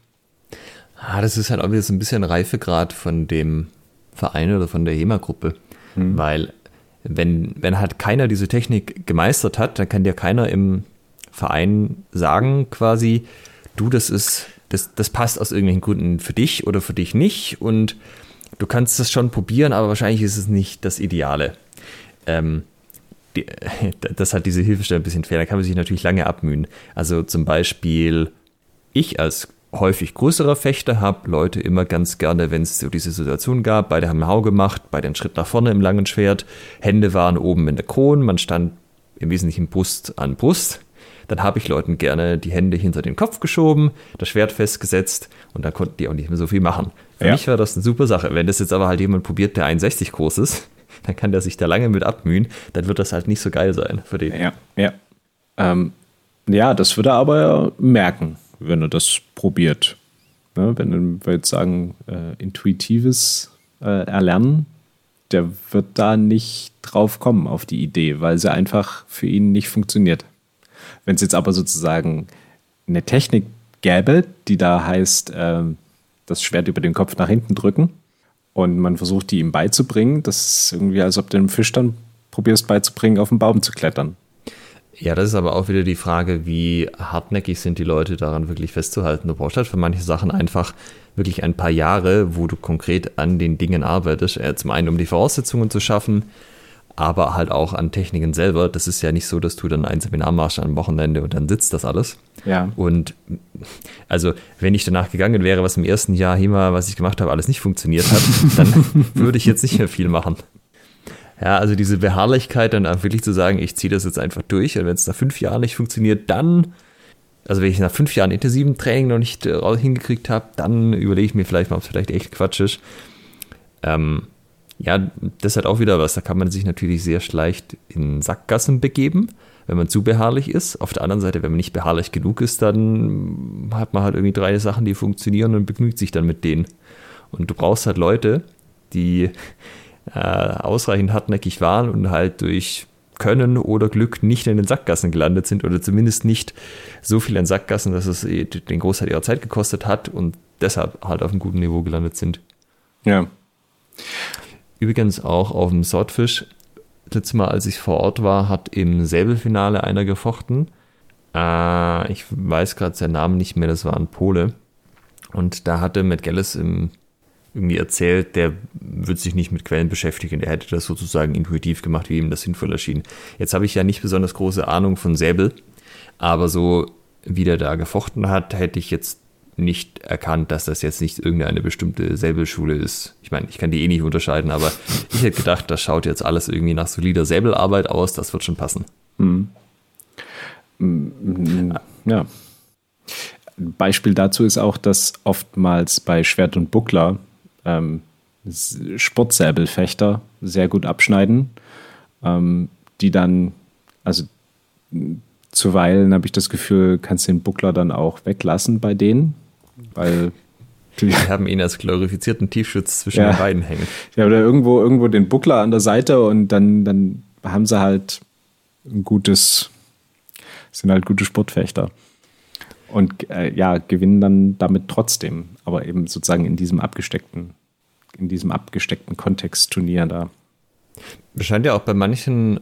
Ah, das ist halt auch wieder so ein bisschen Reifegrad von dem Verein oder von der HEMA-Gruppe. Hm. Weil, wenn, wenn halt keiner diese Technik gemeistert hat, dann kann dir keiner im Verein sagen, quasi, du, das ist, das, das passt aus irgendwelchen Gründen für dich oder für dich nicht. Und du kannst das schon probieren, aber wahrscheinlich ist es nicht das Ideale. Ähm, die, das hat diese Hilfestelle ein bisschen fair. Da kann man sich natürlich lange abmühen. Also zum Beispiel, ich als häufig größerer Fechter habe Leute immer ganz gerne, wenn es so diese Situation gab, beide haben einen Hau gemacht, beide einen Schritt nach vorne im langen Schwert, Hände waren oben in der Krone, man stand im Wesentlichen Brust an Brust dann habe ich Leuten gerne die Hände hinter den Kopf geschoben, das Schwert festgesetzt und dann konnten die auch nicht mehr so viel machen. Für ja. mich war das eine super Sache. Wenn das jetzt aber halt jemand probiert, der 61 groß ist, dann kann der sich da lange mit abmühen, dann wird das halt nicht so geil sein für den. Ja, ja. Ähm, ja, das würde er aber merken, wenn er das probiert. Ne, wenn wir jetzt sagen, äh, intuitives äh, Erlernen, der wird da nicht drauf kommen auf die Idee, weil sie einfach für ihn nicht funktioniert. Wenn es jetzt aber sozusagen eine Technik gäbe, die da heißt, ähm, das Schwert über den Kopf nach hinten drücken. Und man versucht, die ihm beizubringen. Das ist irgendwie, als ob du dem Fisch dann probierst beizubringen, auf den Baum zu klettern. Ja, das ist aber auch wieder die Frage, wie hartnäckig sind die Leute daran wirklich festzuhalten. Du brauchst halt für manche Sachen einfach wirklich ein paar Jahre, wo du konkret an den Dingen arbeitest. Äh, zum einen, um die Voraussetzungen zu schaffen, aber halt auch an Techniken selber. Das ist ja nicht so, dass du dann ein Seminar machst am Wochenende und dann sitzt das alles. Ja. Und also, wenn ich danach gegangen wäre, was im ersten Jahr HEMA, was ich gemacht habe, alles nicht funktioniert hat, dann würde ich jetzt nicht mehr viel machen. Ja, also diese Beharrlichkeit, dann wirklich zu sagen, ich ziehe das jetzt einfach durch und wenn es nach fünf Jahren nicht funktioniert, dann, also wenn ich nach fünf Jahren intensiven Training noch nicht äh, hingekriegt habe, dann überlege ich mir vielleicht mal, ob es vielleicht echt Quatsch ist. Ähm, ja, das hat auch wieder was. Da kann man sich natürlich sehr leicht in Sackgassen begeben, wenn man zu beharrlich ist. Auf der anderen Seite, wenn man nicht beharrlich genug ist, dann hat man halt irgendwie drei Sachen, die funktionieren und begnügt sich dann mit denen. Und du brauchst halt Leute, die äh, ausreichend hartnäckig waren und halt durch Können oder Glück nicht in den Sackgassen gelandet sind oder zumindest nicht so viel in Sackgassen, dass es den Großteil ihrer Zeit gekostet hat und deshalb halt auf einem guten Niveau gelandet sind. Ja. Übrigens auch auf dem Swordfish. Letztes Mal, als ich vor Ort war, hat im Säbelfinale einer gefochten. Äh, ich weiß gerade seinen Namen nicht mehr, das war ein Pole. Und da hatte Matt Gillis im, irgendwie erzählt, der würde sich nicht mit Quellen beschäftigen. Der hätte das sozusagen intuitiv gemacht, wie ihm das sinnvoll erschien. Jetzt habe ich ja nicht besonders große Ahnung von Säbel, aber so wie der da gefochten hat, hätte ich jetzt nicht erkannt, dass das jetzt nicht irgendeine bestimmte Säbelschule ist. Ich meine, ich kann die eh nicht unterscheiden, aber ich hätte gedacht, das schaut jetzt alles irgendwie nach solider Säbelarbeit aus, das wird schon passen. Mhm. Ja. Beispiel dazu ist auch, dass oftmals bei Schwert und Buckler ähm, Sportsäbelfechter sehr gut abschneiden, ähm, die dann, also zuweilen habe ich das Gefühl, kannst den Buckler dann auch weglassen bei denen, weil die haben ihn als glorifizierten Tiefschutz zwischen ja. den beiden hängen. Ja, oder irgendwo, irgendwo den Buckler an der Seite und dann, dann haben sie halt ein gutes, sind halt gute Sportfechter. Und äh, ja, gewinnen dann damit trotzdem, aber eben sozusagen in diesem abgesteckten, in diesem abgesteckten Kontextturnier da. Scheint ja auch bei manchen,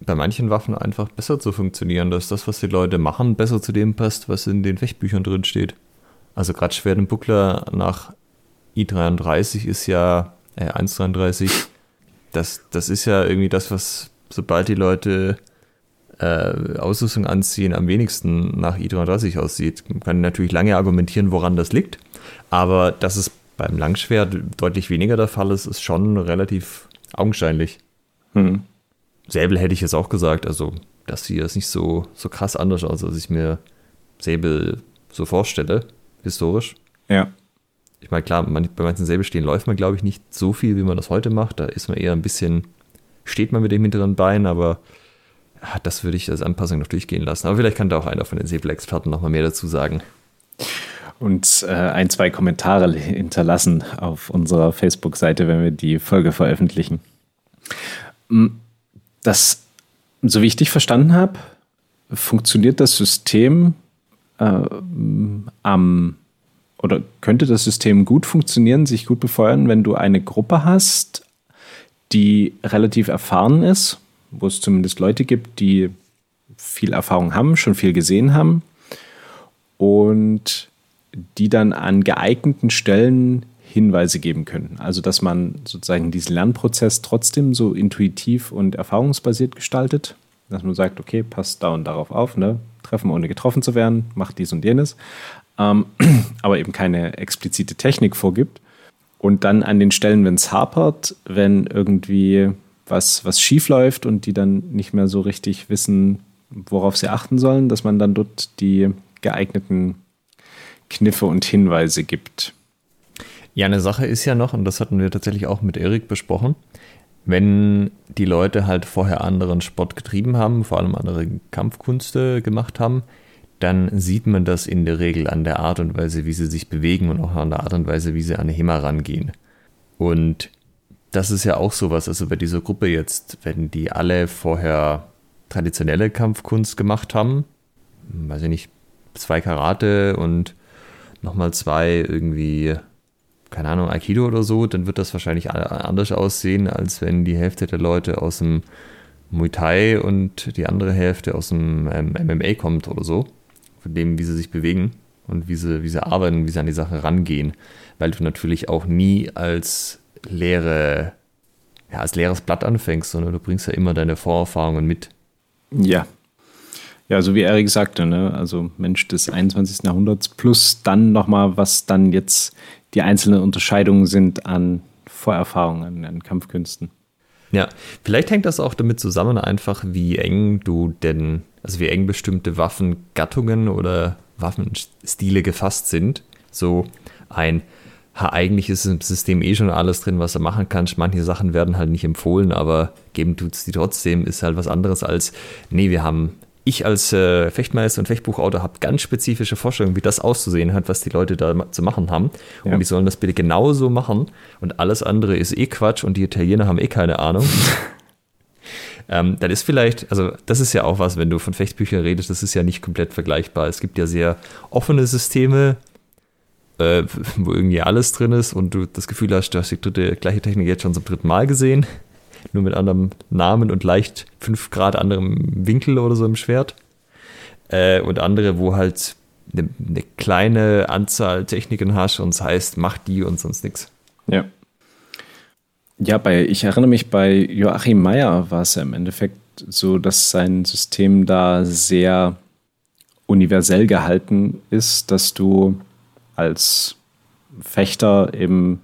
bei manchen Waffen einfach besser zu funktionieren, dass das, was die Leute machen, besser zu dem passt, was in den Fechtbüchern drin steht. Also gerade Schwert und Buckler nach I33 ist ja, äh, 133, das, das ist ja irgendwie das, was sobald die Leute äh, Ausrüstung anziehen, am wenigsten nach I33 aussieht. Man kann natürlich lange argumentieren, woran das liegt, aber dass es beim Langschwert deutlich weniger der Fall ist, ist schon relativ augenscheinlich. Hm. Säbel hätte ich jetzt auch gesagt, also das hier ist nicht so, so krass anders aus, als ich mir Säbel so vorstelle historisch. Ja. Ich meine, klar, man, bei manchen Säbelstehen läuft man, glaube ich, nicht so viel, wie man das heute macht. Da ist man eher ein bisschen, steht man mit dem hinteren Bein, aber ja, das würde ich als Anpassung noch durchgehen lassen. Aber vielleicht kann da auch einer von den Säbelexperten noch mal mehr dazu sagen. Und äh, ein, zwei Kommentare hinterlassen auf unserer Facebook-Seite, wenn wir die Folge veröffentlichen. Mm, das, so wie ich dich verstanden habe, funktioniert das System äh, am oder könnte das System gut funktionieren, sich gut befeuern, wenn du eine Gruppe hast, die relativ erfahren ist, wo es zumindest Leute gibt, die viel Erfahrung haben, schon viel gesehen haben und die dann an geeigneten Stellen Hinweise geben können. Also dass man sozusagen diesen Lernprozess trotzdem so intuitiv und erfahrungsbasiert gestaltet, dass man sagt, okay, passt da und darauf auf, ne? treffen, ohne getroffen zu werden, macht dies und jenes, ähm, aber eben keine explizite Technik vorgibt. Und dann an den Stellen, wenn es hapert, wenn irgendwie was, was schief läuft und die dann nicht mehr so richtig wissen, worauf sie achten sollen, dass man dann dort die geeigneten Kniffe und Hinweise gibt. Ja, eine Sache ist ja noch, und das hatten wir tatsächlich auch mit Erik besprochen, wenn die Leute halt vorher anderen Sport getrieben haben, vor allem andere Kampfkunste gemacht haben, dann sieht man das in der Regel an der Art und Weise, wie sie sich bewegen und auch an der Art und Weise, wie sie an HEMA rangehen. Und das ist ja auch sowas, also bei dieser Gruppe jetzt, wenn die alle vorher traditionelle Kampfkunst gemacht haben, weiß ich nicht, zwei Karate und nochmal zwei irgendwie keine Ahnung, Aikido oder so, dann wird das wahrscheinlich anders aussehen, als wenn die Hälfte der Leute aus dem Muay Thai und die andere Hälfte aus dem ähm, MMA kommt oder so. Von dem, wie sie sich bewegen und wie sie, wie sie arbeiten, wie sie an die Sache rangehen. Weil du natürlich auch nie als leere, ja, als leeres Blatt anfängst, sondern du bringst ja immer deine Vorerfahrungen mit. Ja. Ja, so wie Erik sagte, ne? also Mensch des 21. Jahrhunderts plus dann nochmal, was dann jetzt die einzelnen Unterscheidungen sind an Vorerfahrungen, an Kampfkünsten. Ja, vielleicht hängt das auch damit zusammen, einfach wie eng du denn, also wie eng bestimmte Waffengattungen oder Waffenstile gefasst sind. So ein, ha, eigentlich ist im System eh schon alles drin, was du machen kannst. Manche Sachen werden halt nicht empfohlen, aber geben tut es die trotzdem, ist halt was anderes als, nee, wir haben ich als äh, Fechtmeister und Fechtbuchautor habe ganz spezifische Vorstellungen, wie das auszusehen hat, was die Leute da zu machen haben. Ja. Und die sollen das bitte genauso machen. Und alles andere ist eh Quatsch und die Italiener haben eh keine Ahnung. ähm, dann ist vielleicht, also das ist ja auch was, wenn du von Fechtbüchern redest, das ist ja nicht komplett vergleichbar. Es gibt ja sehr offene Systeme, äh, wo irgendwie alles drin ist und du das Gefühl hast, du hast die dritte, gleiche Technik jetzt schon zum dritten Mal gesehen nur mit anderem Namen und leicht 5 Grad anderem Winkel oder so im Schwert. Äh, und andere, wo halt eine, eine kleine Anzahl Techniken hast und es heißt, mach die und sonst nichts. Ja. Ja, bei, ich erinnere mich, bei Joachim Meyer war es ja im Endeffekt so, dass sein System da sehr universell gehalten ist, dass du als Fechter eben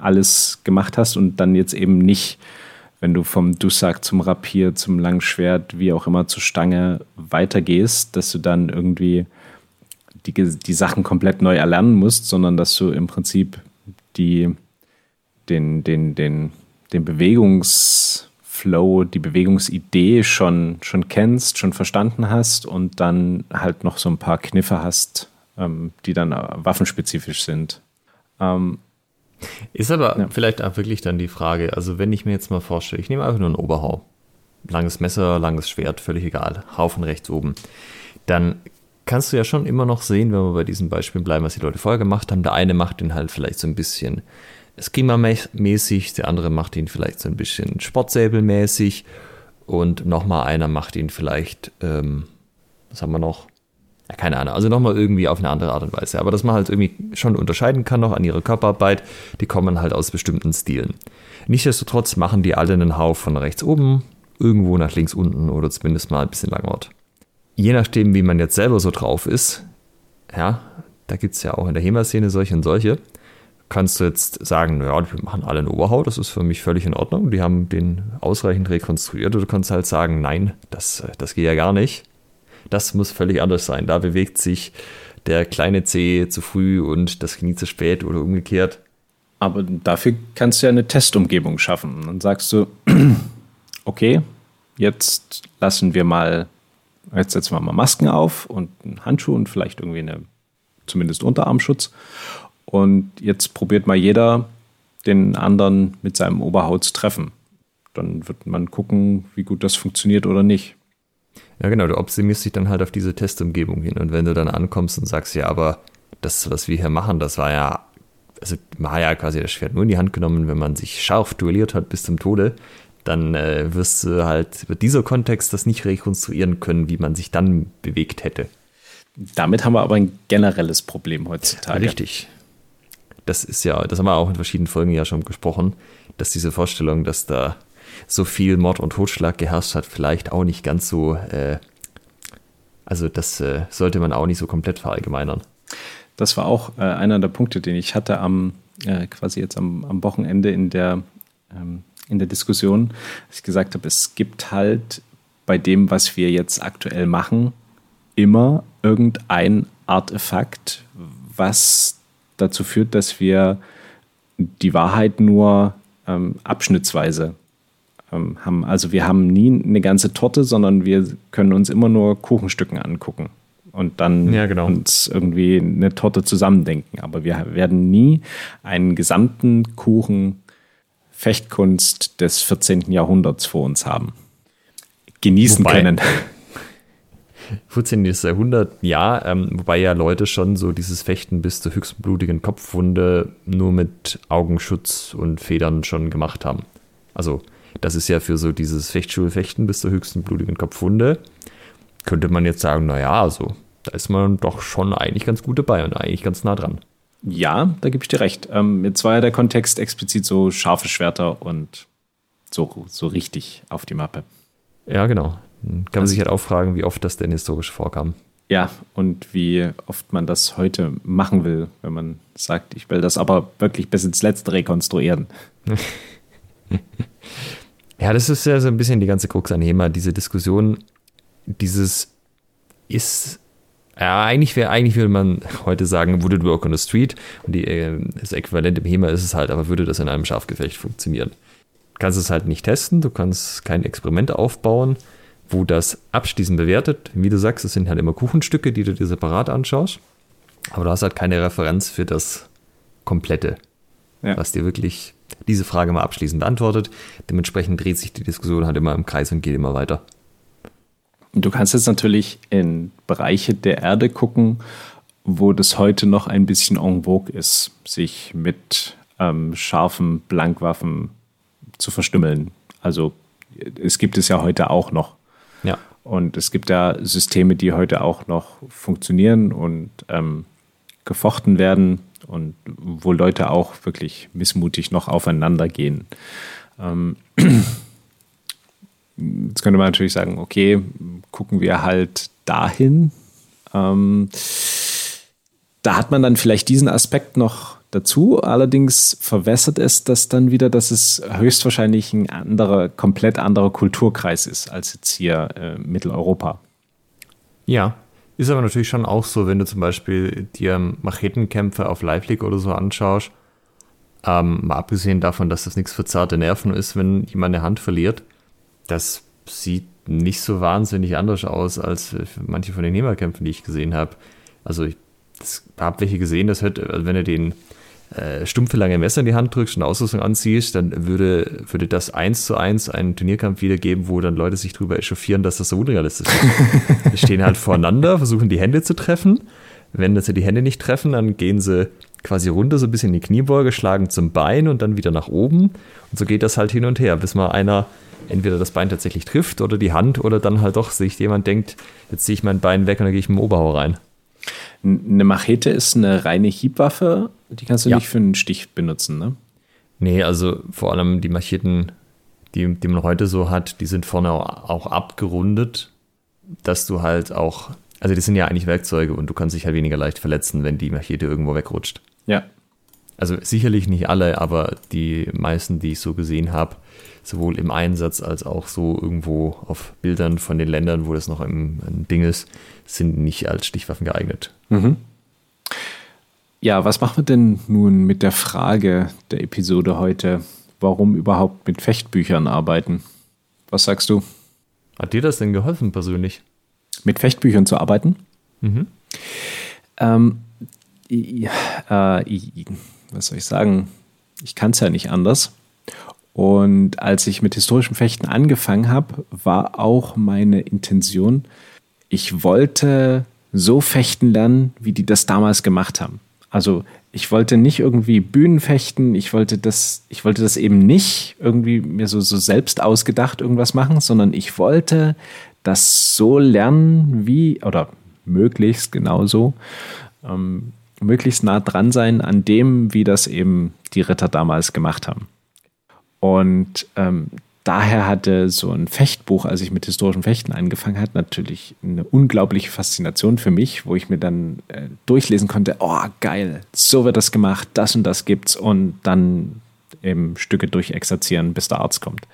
alles gemacht hast und dann jetzt eben nicht wenn du vom Dussack zum Rapier, zum Langschwert, wie auch immer zur Stange weitergehst, dass du dann irgendwie die, die Sachen komplett neu erlernen musst, sondern dass du im Prinzip die, den, den, den, den Bewegungsflow, die Bewegungsidee schon, schon kennst, schon verstanden hast und dann halt noch so ein paar Kniffe hast, ähm, die dann waffenspezifisch sind. Ähm, ist aber ja. vielleicht auch wirklich dann die Frage, also wenn ich mir jetzt mal vorstelle, ich nehme einfach nur ein Oberhau, langes Messer, langes Schwert, völlig egal, Haufen rechts oben, dann kannst du ja schon immer noch sehen, wenn wir bei diesem Beispiel bleiben, was die Leute vorher gemacht haben. Der eine macht den halt vielleicht so ein bisschen Skima-mäßig, der andere macht ihn vielleicht so ein bisschen Sportsäbelmäßig und nochmal einer macht ihn vielleicht, ähm, was haben wir noch? Ja, keine Ahnung, also nochmal irgendwie auf eine andere Art und Weise. Aber dass man halt irgendwie schon unterscheiden kann noch an ihrer Körperarbeit, die kommen halt aus bestimmten Stilen. Nichtsdestotrotz machen die alle einen Hauch von rechts oben, irgendwo nach links unten oder zumindest mal ein bisschen langort. Je nachdem, wie man jetzt selber so drauf ist, ja, da gibt es ja auch in der HEMA-Szene solche und solche, kannst du jetzt sagen, naja, wir machen alle eine Oberhaut, das ist für mich völlig in Ordnung, die haben den ausreichend rekonstruiert, oder du kannst halt sagen, nein, das, das geht ja gar nicht das muss völlig anders sein. Da bewegt sich der kleine C zu früh und das Knie zu spät oder umgekehrt. Aber dafür kannst du ja eine Testumgebung schaffen. Dann sagst du, okay, jetzt lassen wir mal, jetzt setzen wir mal Masken auf und einen Handschuh und vielleicht irgendwie eine, zumindest Unterarmschutz. Und jetzt probiert mal jeder, den anderen mit seinem Oberhaut zu treffen. Dann wird man gucken, wie gut das funktioniert oder nicht. Ja, genau, du optimierst dich dann halt auf diese Testumgebung hin. Und wenn du dann ankommst und sagst, ja, aber das, was wir hier machen, das war ja, also man hat ja quasi das Schwert nur in die Hand genommen, wenn man sich scharf duelliert hat bis zum Tode, dann äh, wirst du halt über dieser Kontext das nicht rekonstruieren können, wie man sich dann bewegt hätte. Damit haben wir aber ein generelles Problem heutzutage. Richtig. Das ist ja, das haben wir auch in verschiedenen Folgen ja schon gesprochen, dass diese Vorstellung, dass da so viel Mord und Totschlag geherrscht hat, vielleicht auch nicht ganz so, äh, also das äh, sollte man auch nicht so komplett verallgemeinern. Das war auch äh, einer der Punkte, den ich hatte am, äh, quasi jetzt am, am Wochenende in der, ähm, in der Diskussion, dass ich gesagt habe, es gibt halt bei dem, was wir jetzt aktuell machen, immer irgendein Artefakt, was dazu führt, dass wir die Wahrheit nur ähm, abschnittsweise haben. Also wir haben nie eine ganze Torte, sondern wir können uns immer nur Kuchenstücken angucken und dann ja, genau. uns irgendwie eine Torte zusammendenken. Aber wir werden nie einen gesamten Kuchen Fechtkunst des 14. Jahrhunderts vor uns haben. Genießen Wobei, können. 14. Jahrhundert, ja, ähm, wobei ja Leute schon so dieses Fechten bis zur höchsten blutigen Kopfwunde nur mit Augenschutz und Federn schon gemacht haben. Also, das ist ja für so dieses Fechtschulfechten bis zur höchsten blutigen Kopfwunde, könnte man jetzt sagen, naja, also, da ist man doch schon eigentlich ganz gut dabei und eigentlich ganz nah dran. Ja, da gebe ich dir recht. Ähm, jetzt war ja der Kontext explizit so scharfe Schwerter und so, so richtig auf die Mappe. Ja, genau. Kann man also, sich halt auch fragen, wie oft das denn historisch vorkam. Ja, und wie oft man das heute machen will, wenn man sagt, ich will das aber wirklich bis ins Letzte rekonstruieren. ja, das ist ja so ein bisschen die ganze Krux an HEMA, diese Diskussion, dieses ist ja, eigentlich wäre, eigentlich würde man heute sagen, would it work on the street? Und die, äh, das Äquivalent im HEMA ist es halt, aber würde das in einem Schafgefecht funktionieren? Du kannst es halt nicht testen, du kannst kein Experiment aufbauen, wo das abschließend bewertet. Wie du sagst, es sind halt immer Kuchenstücke, die du dir separat anschaust. Aber du hast halt keine Referenz für das Komplette, ja. was dir wirklich diese Frage mal abschließend beantwortet. Dementsprechend dreht sich die Diskussion halt immer im Kreis und geht immer weiter. Du kannst jetzt natürlich in Bereiche der Erde gucken, wo das heute noch ein bisschen en vogue ist, sich mit ähm, scharfen Blankwaffen zu verstümmeln. Also es gibt es ja heute auch noch. Ja. Und es gibt da Systeme, die heute auch noch funktionieren und ähm, gefochten werden und wo Leute auch wirklich missmutig noch aufeinander gehen. Ähm, Jetzt könnte man natürlich sagen, okay, gucken wir halt dahin. Ähm, da hat man dann vielleicht diesen Aspekt noch dazu. Allerdings verwässert es das dann wieder, dass es höchstwahrscheinlich ein anderer, komplett anderer Kulturkreis ist als jetzt hier äh, Mitteleuropa. Ja, ist aber natürlich schon auch so, wenn du zum Beispiel dir Machetenkämpfe auf Live League oder so anschaust. Ähm, mal abgesehen davon, dass das nichts für zarte Nerven ist, wenn jemand eine Hand verliert das sieht nicht so wahnsinnig anders aus als manche von den Nehmerkämpfen, die ich gesehen habe. Also ich habe welche gesehen, das hört, also wenn du den äh, stumpfe lange Messer in die Hand drückst und eine Ausrüstung anziehst, dann würde, würde das eins zu eins einen Turnierkampf wiedergeben, wo dann Leute sich drüber echauffieren, dass das so unrealistisch ist. die stehen halt voreinander, versuchen die Hände zu treffen. Wenn sie die Hände nicht treffen, dann gehen sie quasi runter, so ein bisschen in die Kniebeuge, schlagen zum Bein und dann wieder nach oben. Und so geht das halt hin und her, bis mal einer entweder das Bein tatsächlich trifft oder die Hand oder dann halt doch sich jemand denkt, jetzt ziehe ich mein Bein weg und dann gehe ich mit dem Oberhau rein. Eine Machete ist eine reine Hiebwaffe, die kannst du ja. nicht für einen Stich benutzen, ne? Nee, also vor allem die Macheten, die, die man heute so hat, die sind vorne auch abgerundet, dass du halt auch, also die sind ja eigentlich Werkzeuge und du kannst dich halt weniger leicht verletzen, wenn die Machete irgendwo wegrutscht. Ja. Also sicherlich nicht alle, aber die meisten, die ich so gesehen habe, sowohl im Einsatz als auch so irgendwo auf Bildern von den Ländern, wo das noch ein, ein Ding ist, sind nicht als Stichwaffen geeignet. Mhm. Ja, was machen wir denn nun mit der Frage der Episode heute? Warum überhaupt mit Fechtbüchern arbeiten? Was sagst du? Hat dir das denn geholfen persönlich? Mit Fechtbüchern zu arbeiten? Mhm. Ähm, äh, was soll ich sagen? Ich kann es ja nicht anders. Und als ich mit historischem Fechten angefangen habe, war auch meine Intention, ich wollte so fechten lernen, wie die das damals gemacht haben. Also ich wollte nicht irgendwie Bühnen fechten, ich wollte das, ich wollte das eben nicht irgendwie mir so, so selbst ausgedacht irgendwas machen, sondern ich wollte das so lernen wie, oder möglichst genauso, ähm, möglichst nah dran sein an dem, wie das eben die Ritter damals gemacht haben. Und ähm, daher hatte so ein Fechtbuch, als ich mit historischem Fechten angefangen hat, natürlich eine unglaubliche Faszination für mich, wo ich mir dann äh, durchlesen konnte, oh geil, so wird das gemacht, das und das gibt's und dann eben Stücke durchexerzieren, bis der Arzt kommt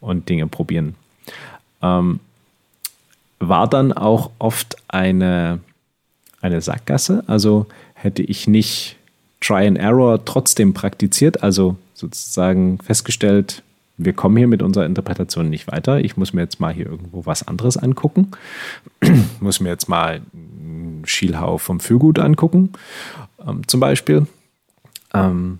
und Dinge probieren. Ähm, war dann auch oft eine, eine Sackgasse, also hätte ich nicht Try and Error trotzdem praktiziert, also sozusagen festgestellt, wir kommen hier mit unserer Interpretation nicht weiter. Ich muss mir jetzt mal hier irgendwo was anderes angucken. muss mir jetzt mal Schielhau vom Fürgut angucken, ähm, zum Beispiel. Ähm,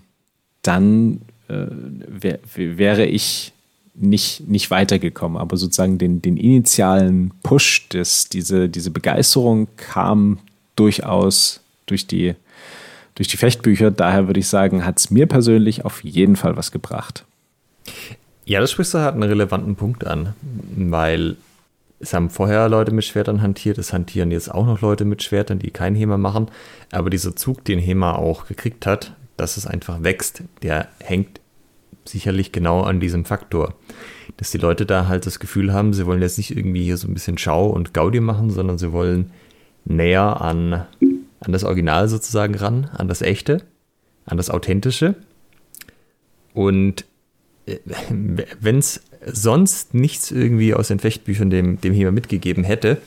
dann äh, wär, wäre ich nicht, nicht weitergekommen. Aber sozusagen den, den initialen Push, des, diese, diese Begeisterung kam durchaus durch die, durch die Fechtbücher. Daher würde ich sagen, hat es mir persönlich auf jeden Fall was gebracht. Ja, das sprichst du halt einen relevanten Punkt an, weil es haben vorher Leute mit Schwertern hantiert, es hantieren jetzt auch noch Leute mit Schwertern, die kein HEMA machen. Aber dieser Zug, den HEMA auch gekriegt hat, dass es einfach wächst, der hängt sicherlich genau an diesem Faktor. Dass die Leute da halt das Gefühl haben, sie wollen jetzt nicht irgendwie hier so ein bisschen Schau und Gaudi machen, sondern sie wollen näher an, an das Original sozusagen ran, an das Echte, an das Authentische. Und wenn es sonst nichts irgendwie aus den Fechtbüchern dem, dem Heber mitgegeben hätte,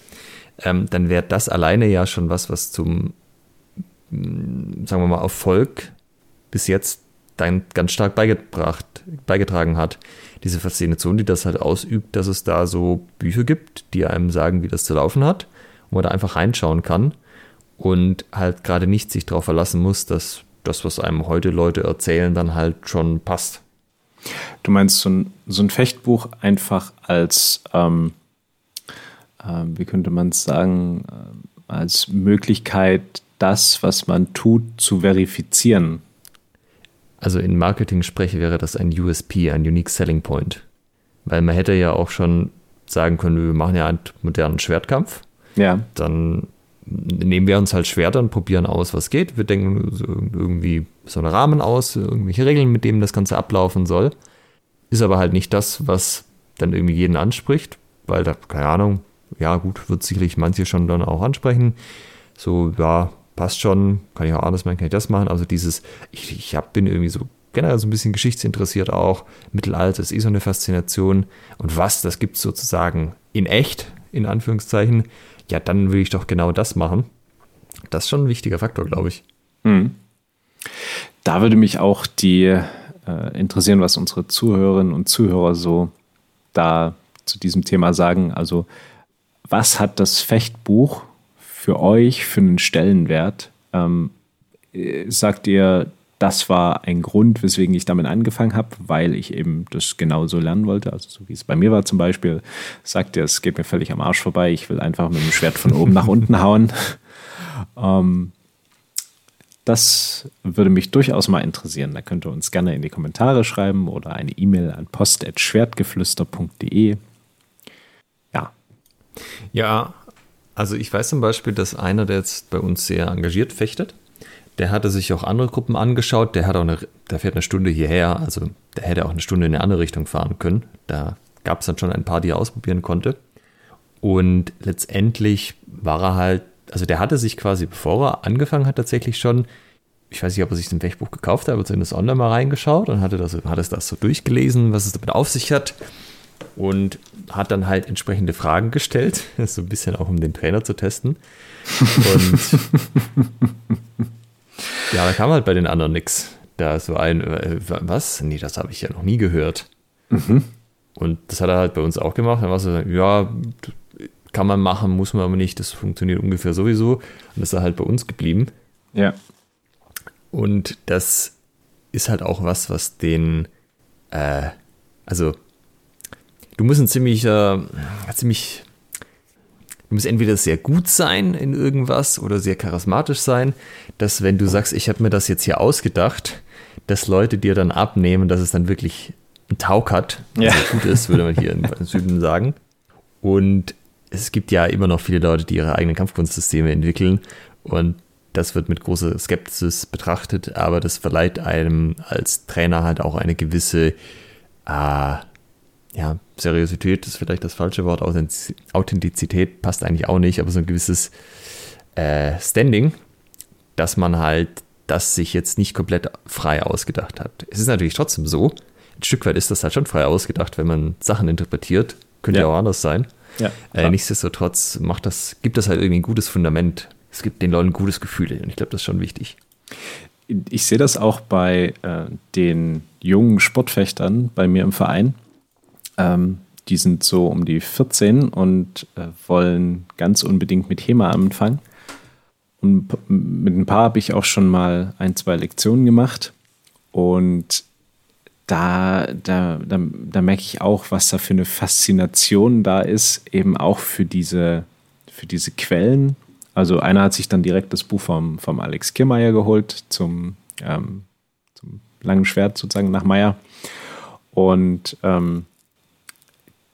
ähm, dann wäre das alleine ja schon was, was zum, mm, sagen wir mal, Erfolg bis jetzt dann ganz stark beigebracht, beigetragen hat. Diese Faszination, die das halt ausübt, dass es da so Bücher gibt, die einem sagen, wie das zu laufen hat, wo man da einfach reinschauen kann und halt gerade nicht sich darauf verlassen muss, dass das, was einem heute Leute erzählen, dann halt schon passt. Du meinst so ein, so ein Fechtbuch einfach als, ähm, äh, wie könnte man es sagen, äh, als Möglichkeit, das, was man tut, zu verifizieren. Also in Marketing-Spreche wäre das ein USP, ein Unique Selling Point. Weil man hätte ja auch schon sagen können, wir machen ja einen modernen Schwertkampf. Ja. Dann nehmen wir uns halt Schwerter und probieren aus, was geht. Wir denken irgendwie so einen Rahmen aus, irgendwelche Regeln, mit denen das Ganze ablaufen soll. Ist aber halt nicht das, was dann irgendwie jeden anspricht, weil da, keine Ahnung, ja gut, wird sicherlich manche schon dann auch ansprechen. So, ja, passt schon, kann ich auch anders machen, kann ich das machen. Also dieses, ich, ich hab, bin irgendwie so generell so ein bisschen geschichtsinteressiert auch. Mittelalter ist eh so eine Faszination. Und was, das gibt es sozusagen in echt, in Anführungszeichen ja, dann will ich doch genau das machen. Das ist schon ein wichtiger Faktor, glaube ich. Mhm. Da würde mich auch die äh, interessieren, was unsere Zuhörerinnen und Zuhörer so da zu diesem Thema sagen. Also, was hat das Fechtbuch für euch für einen Stellenwert? Ähm, äh, sagt ihr, das war ein Grund, weswegen ich damit angefangen habe, weil ich eben das genauso lernen wollte. Also so wie es bei mir war zum Beispiel, sagt er, es geht mir völlig am Arsch vorbei, ich will einfach mit dem Schwert von oben nach unten hauen. Ähm, das würde mich durchaus mal interessieren. Da könnt ihr uns gerne in die Kommentare schreiben oder eine E-Mail an post.schwertgeflüster.de. Ja. Ja, also ich weiß zum Beispiel, dass einer, der jetzt bei uns sehr engagiert fechtet, der hatte sich auch andere Gruppen angeschaut. Der hat auch eine, der fährt eine Stunde hierher, also der hätte auch eine Stunde in eine andere Richtung fahren können. Da gab es dann schon ein paar, die er ausprobieren konnte. Und letztendlich war er halt, also der hatte sich quasi, bevor er angefangen hat, tatsächlich schon, ich weiß nicht, ob er sich ein Fechtbuch gekauft hat, aber in das Online mal reingeschaut und hatte das, hat es das so durchgelesen, was es damit auf sich hat. Und hat dann halt entsprechende Fragen gestellt, so ein bisschen auch um den Trainer zu testen. Und Ja, da kam halt bei den anderen nichts. Da ist so ein, äh, was? Nee, das habe ich ja noch nie gehört. Mhm. Und das hat er halt bei uns auch gemacht. Dann war so, ja, kann man machen, muss man aber nicht. Das funktioniert ungefähr sowieso. Und das ist halt bei uns geblieben. Ja. Und das ist halt auch was, was den, äh, also, du musst ein ziemlich, äh, ziemlich Du musst entweder sehr gut sein in irgendwas oder sehr charismatisch sein, dass wenn du sagst, ich habe mir das jetzt hier ausgedacht, dass Leute dir dann abnehmen, dass es dann wirklich ein Tauk hat, ja. gut ist, würde man hier im Süden sagen. Und es gibt ja immer noch viele Leute, die ihre eigenen Kampfkunstsysteme entwickeln und das wird mit großer Skepsis betrachtet, aber das verleiht einem als Trainer halt auch eine gewisse äh, ja, Seriosität ist vielleicht das falsche Wort, Authentizität passt eigentlich auch nicht, aber so ein gewisses äh, Standing, dass man halt das sich jetzt nicht komplett frei ausgedacht hat. Es ist natürlich trotzdem so, ein Stück weit ist das halt schon frei ausgedacht, wenn man Sachen interpretiert, könnte ja, auch anders sein. Ja, äh, nichtsdestotrotz macht das, gibt das halt irgendwie ein gutes Fundament. Es gibt den Leuten ein gutes Gefühl und ich glaube, das ist schon wichtig. Ich sehe das auch bei äh, den jungen Sportfechtern bei mir im Verein ähm, die sind so um die 14 und äh, wollen ganz unbedingt mit HEMA anfangen. Und mit ein paar habe ich auch schon mal ein, zwei Lektionen gemacht. Und da, da, da, da merke ich auch, was da für eine Faszination da ist, eben auch für diese, für diese Quellen. Also einer hat sich dann direkt das Buch vom, vom Alex Kirmeier geholt zum, ähm, zum langen Schwert sozusagen nach Meyer. Und ähm,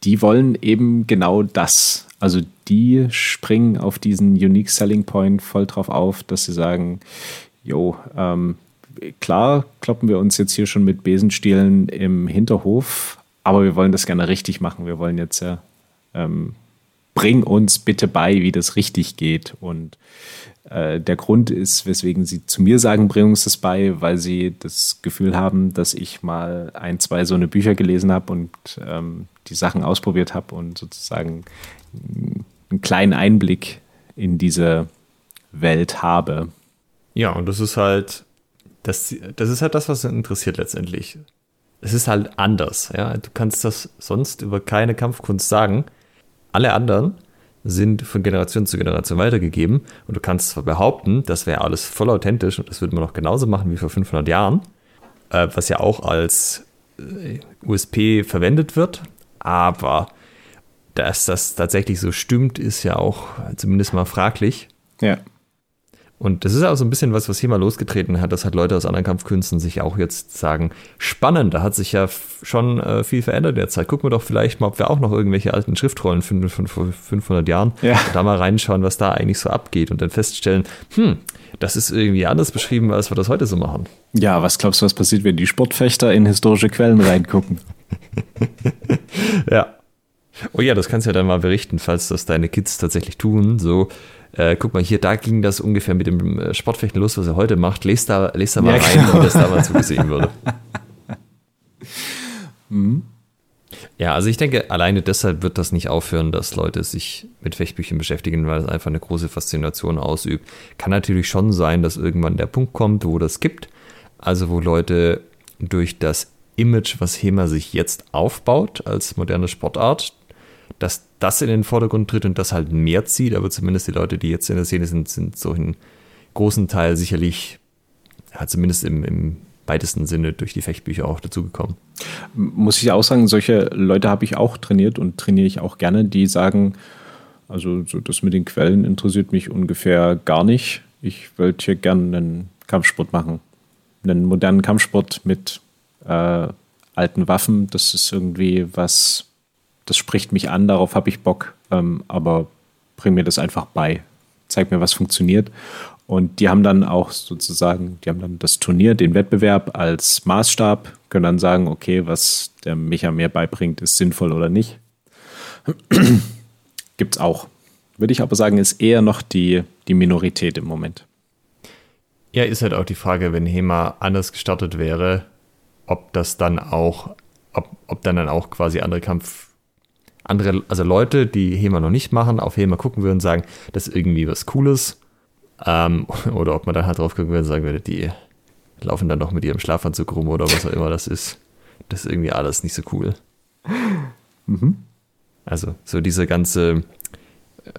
die wollen eben genau das. Also die springen auf diesen Unique Selling Point voll drauf auf, dass sie sagen, jo, ähm, klar kloppen wir uns jetzt hier schon mit Besenstielen im Hinterhof, aber wir wollen das gerne richtig machen. Wir wollen jetzt ja, ähm, bring uns bitte bei, wie das richtig geht. Und äh, der Grund ist, weswegen sie zu mir sagen, bring uns das bei, weil sie das Gefühl haben, dass ich mal ein, zwei so eine Bücher gelesen habe und ähm, die Sachen ausprobiert habe und sozusagen einen kleinen Einblick in diese Welt habe. Ja, und das ist halt, das, das ist halt das, was interessiert letztendlich. Es ist halt anders, ja. Du kannst das sonst über keine Kampfkunst sagen. Alle anderen sind von Generation zu Generation weitergegeben und du kannst zwar behaupten, das wäre alles voll authentisch und das würde man noch genauso machen wie vor 500 Jahren, äh, was ja auch als äh, USP verwendet wird, aber dass das tatsächlich so stimmt, ist ja auch zumindest mal fraglich. Ja. Und das ist auch so ein bisschen was, was hier mal losgetreten hat, dass halt Leute aus anderen Kampfkünsten sich auch jetzt sagen, spannend, da hat sich ja schon äh, viel verändert in der Zeit. Gucken wir doch vielleicht mal, ob wir auch noch irgendwelche alten Schriftrollen finden von vor 500 Jahren. Ja. Da mal reinschauen, was da eigentlich so abgeht und dann feststellen, hm, das ist irgendwie anders beschrieben, als wir das heute so machen. Ja, was glaubst du, was passiert, wenn die Sportfechter in historische Quellen reingucken? ja. Oh ja, das kannst du ja dann mal berichten, falls das deine Kids tatsächlich tun. So, äh, guck mal hier, da ging das ungefähr mit dem äh, Sportfechten los, was er heute macht. Lest da, lest da mal ja, rein, genau. wie das damals zugesehen wurde. mhm. Ja, also ich denke, alleine deshalb wird das nicht aufhören, dass Leute sich mit Fechtbüchern beschäftigen, weil es einfach eine große Faszination ausübt. Kann natürlich schon sein, dass irgendwann der Punkt kommt, wo das gibt. Also wo Leute durch das Image, was HEMA sich jetzt aufbaut als moderne Sportart, dass das in den Vordergrund tritt und das halt mehr zieht, aber zumindest die Leute, die jetzt in der Szene sind, sind so in großen Teil sicherlich, ja, zumindest im, im weitesten Sinne durch die Fechtbücher auch dazugekommen. Muss ich auch sagen, solche Leute habe ich auch trainiert und trainiere ich auch gerne, die sagen, also so das mit den Quellen interessiert mich ungefähr gar nicht. Ich wollte hier gerne einen Kampfsport machen. Einen modernen Kampfsport mit äh, alten Waffen. Das ist irgendwie was, das spricht mich an, darauf habe ich Bock, ähm, aber bring mir das einfach bei. Zeig mir, was funktioniert. Und die haben dann auch sozusagen, die haben dann das Turnier, den Wettbewerb als Maßstab, können dann sagen, okay, was der Micha mir beibringt, ist sinnvoll oder nicht. Gibt's auch. Würde ich aber sagen, ist eher noch die, die Minorität im Moment. Ja, ist halt auch die Frage, wenn HEMA anders gestartet wäre, ob das dann auch, ob, ob dann dann auch quasi andere Kampf, andere, also Leute, die HEMA noch nicht machen, auf HEMA gucken würden und sagen, das ist irgendwie was Cooles. Ähm, oder ob man dann halt drauf gucken würde und sagen würde, die laufen dann noch mit ihrem Schlafanzug rum oder was auch immer das ist. Das ist irgendwie alles nicht so cool. Mhm. Also, so dieser ganze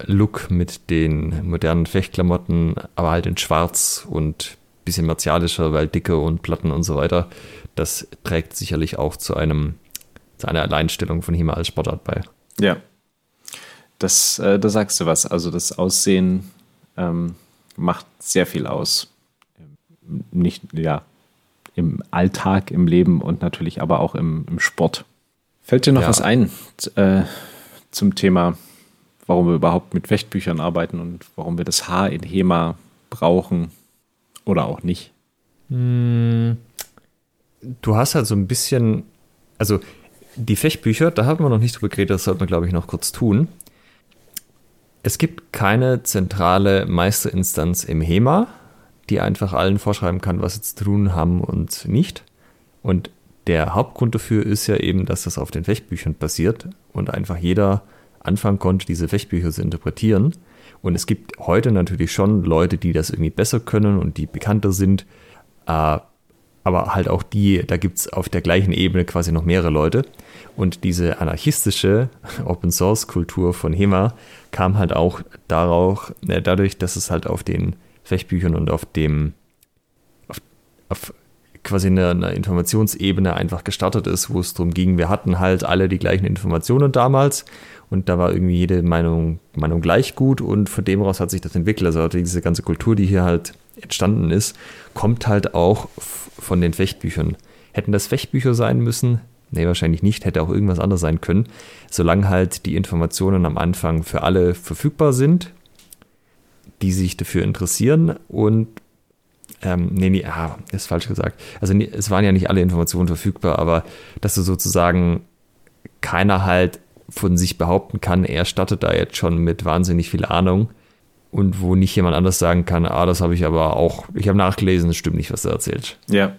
Look mit den modernen Fechtklamotten, aber halt in schwarz und bisschen martialischer, weil dicke und Platten und so weiter, das trägt sicherlich auch zu einem zu einer Alleinstellung von HEMA als Sportart bei. Ja, das, äh, da sagst du was. Also das Aussehen ähm, macht sehr viel aus. Nicht, ja, im Alltag, im Leben und natürlich aber auch im, im Sport. Fällt dir noch ja. was ein äh, zum Thema, warum wir überhaupt mit Fechtbüchern arbeiten und warum wir das Haar in HEMA brauchen oder auch nicht? Hm, du hast halt so ein bisschen, also die Fechtbücher, da haben wir noch nicht drüber geredet, das sollte man, glaube ich, noch kurz tun. Es gibt keine zentrale Meisterinstanz im HEMA, die einfach allen vorschreiben kann, was sie zu tun haben und nicht. Und der Hauptgrund dafür ist ja eben, dass das auf den Fechtbüchern basiert und einfach jeder anfangen konnte, diese Fechtbücher zu interpretieren. Und es gibt heute natürlich schon Leute, die das irgendwie besser können und die bekannter sind. Äh, aber halt auch die, da gibt es auf der gleichen Ebene quasi noch mehrere Leute. Und diese anarchistische Open Source Kultur von HEMA kam halt auch darauf, äh, dadurch, dass es halt auf den Fechtbüchern und auf dem, auf, auf quasi eine, eine Informationsebene einfach gestartet ist, wo es darum ging, wir hatten halt alle die gleichen Informationen damals und da war irgendwie jede Meinung, Meinung gleich gut und von dem raus hat sich das entwickelt. Also diese ganze Kultur, die hier halt entstanden ist, kommt halt auch von den Fechtbüchern. Hätten das Fechtbücher sein müssen? Nee, wahrscheinlich nicht. Hätte auch irgendwas anderes sein können. Solange halt die Informationen am Anfang für alle verfügbar sind, die sich dafür interessieren und ähm, nee, nee, ah, ist falsch gesagt. Also es waren ja nicht alle Informationen verfügbar, aber dass du sozusagen keiner halt von sich behaupten kann, er startet da jetzt schon mit wahnsinnig viel Ahnung und wo nicht jemand anders sagen kann, ah, das habe ich aber auch, ich habe nachgelesen, das stimmt nicht, was er erzählt. Ja.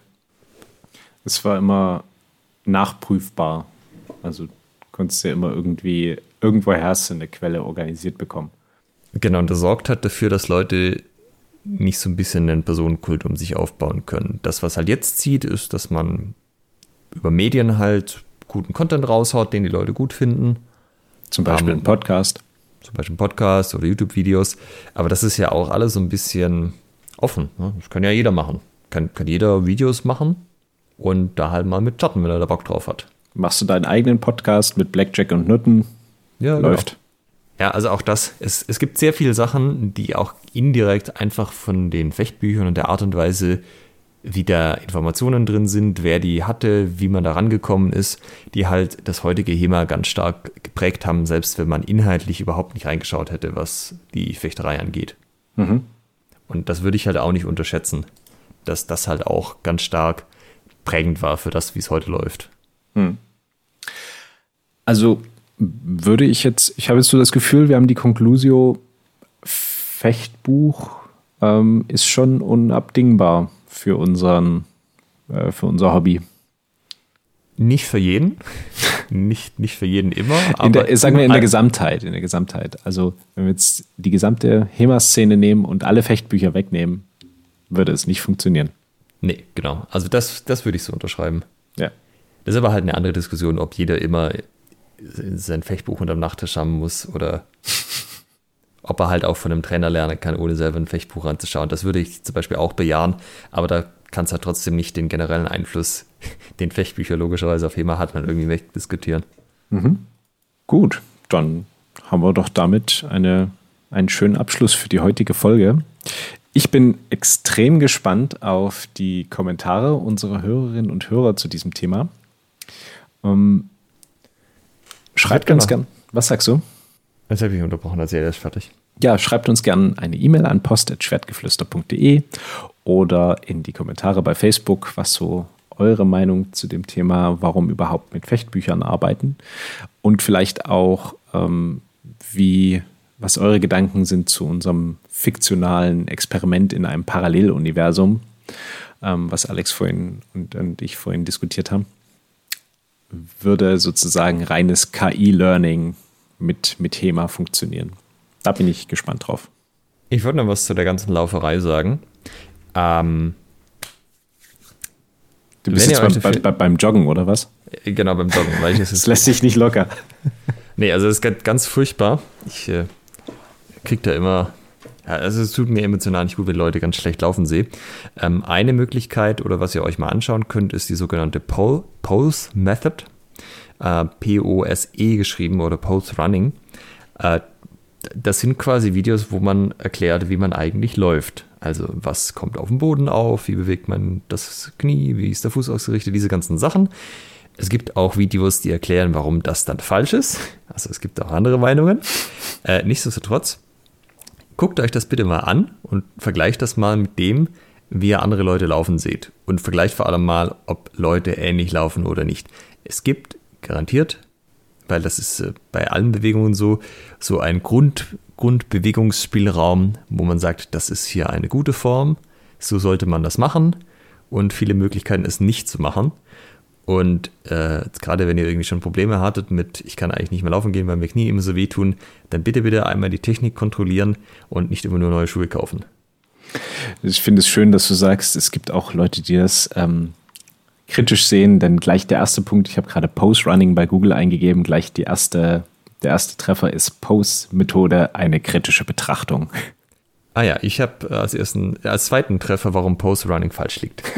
Es war immer nachprüfbar. Also konntest du ja immer irgendwie, irgendwoher hast du eine Quelle organisiert bekommen. Genau, und das sorgt halt dafür, dass Leute nicht so ein bisschen einen Personenkult um sich aufbauen können. Das, was halt jetzt zieht, ist, dass man über Medien halt guten Content raushaut, den die Leute gut finden. Zum Beispiel um, ein Podcast. Zum Beispiel ein Podcast oder YouTube-Videos. Aber das ist ja auch alles so ein bisschen offen. Ne? Das kann ja jeder machen. Kann, kann jeder Videos machen und da halt mal mit chatten, wenn er da Bock drauf hat. Machst du deinen eigenen Podcast mit Blackjack und Nutten? Ja, genau. läuft. Genau. Ja, also auch das. Es, es gibt sehr viele Sachen, die auch indirekt einfach von den Fechtbüchern und der Art und Weise, wie da Informationen drin sind, wer die hatte, wie man da rangekommen ist, die halt das heutige HEMA ganz stark geprägt haben, selbst wenn man inhaltlich überhaupt nicht reingeschaut hätte, was die Fechterei angeht. Mhm. Und das würde ich halt auch nicht unterschätzen, dass das halt auch ganz stark prägend war für das, wie es heute läuft. Hm. Also würde ich jetzt, ich habe jetzt so das Gefühl, wir haben die Conclusio Fechtbuch ähm, ist schon unabdingbar für unseren, äh, für unser Hobby. Nicht für jeden, nicht, nicht für jeden immer. In der, sagen wir in der Gesamtheit, in der Gesamtheit. Also wenn wir jetzt die gesamte HEMA-Szene nehmen und alle Fechtbücher wegnehmen, würde es nicht funktionieren. Nee, genau. Also das, das würde ich so unterschreiben. Ja. Das ist aber halt eine andere Diskussion, ob jeder immer sein Fechtbuch unterm Nachttisch haben muss oder ob er halt auch von einem Trainer lernen kann, ohne selber ein Fechtbuch anzuschauen. Das würde ich zum Beispiel auch bejahen, aber da kannst du halt trotzdem nicht den generellen Einfluss, den Fechtbücher logischerweise auf HEMA hat, man irgendwie wegdiskutieren. Mhm. Gut, dann haben wir doch damit eine, einen schönen Abschluss für die heutige Folge. Ich bin extrem gespannt auf die Kommentare unserer Hörerinnen und Hörer zu diesem Thema. Ähm, schreibt uns gern. Was sagst du? Jetzt habe ich unterbrochen, erzähl erst fertig. Ja, schreibt uns gerne eine E-Mail an post.schwertgeflüster.de oder in die Kommentare bei Facebook, was so eure Meinung zu dem Thema, warum überhaupt mit Fechtbüchern arbeiten und vielleicht auch, ähm, wie, was eure Gedanken sind zu unserem fiktionalen Experiment in einem Paralleluniversum, ähm, was Alex vorhin und, und ich vorhin diskutiert haben. Würde sozusagen reines KI-Learning mit, mit HEMA funktionieren. Da bin ich gespannt drauf. Ich würde noch was zu der ganzen Lauferei sagen. Ähm, du bist jetzt beim, bei, bei, beim Joggen, oder was? Äh, genau, beim Joggen. Weil ich das lässt sich nicht locker. nee, also es ist ganz furchtbar. Ich äh, kriege da immer ja, also es tut mir emotional nicht gut, wenn Leute ganz schlecht laufen sehe. Ähm, eine Möglichkeit oder was ihr euch mal anschauen könnt, ist die sogenannte Pole, Pulse Method äh, P-O-S-E geschrieben oder Pulse Running. Äh, das sind quasi Videos, wo man erklärt, wie man eigentlich läuft. Also was kommt auf dem Boden auf, wie bewegt man das Knie, wie ist der Fuß ausgerichtet, diese ganzen Sachen. Es gibt auch Videos, die erklären, warum das dann falsch ist. Also es gibt auch andere Meinungen. Äh, nichtsdestotrotz, guckt euch das bitte mal an und vergleicht das mal mit dem, wie ihr andere Leute laufen seht. Und vergleicht vor allem mal, ob Leute ähnlich laufen oder nicht. Es gibt garantiert, weil das ist äh, bei allen Bewegungen so, so ein Grund, Grundbewegungsspielraum, wo man sagt, das ist hier eine gute Form, so sollte man das machen und viele Möglichkeiten, es nicht zu machen. Und äh, gerade wenn ihr irgendwie schon Probleme hattet mit, ich kann eigentlich nicht mehr laufen gehen, weil mir Knie immer so wehtun, dann bitte, bitte einmal die Technik kontrollieren und nicht immer nur neue Schuhe kaufen. Ich finde es schön, dass du sagst, es gibt auch Leute, die das ähm, kritisch sehen, denn gleich der erste Punkt, ich habe gerade Post-Running bei Google eingegeben, gleich die erste, der erste Treffer ist Post-Methode, eine kritische Betrachtung. Ah ja, ich habe als ersten, als zweiten Treffer, warum Post Running falsch liegt.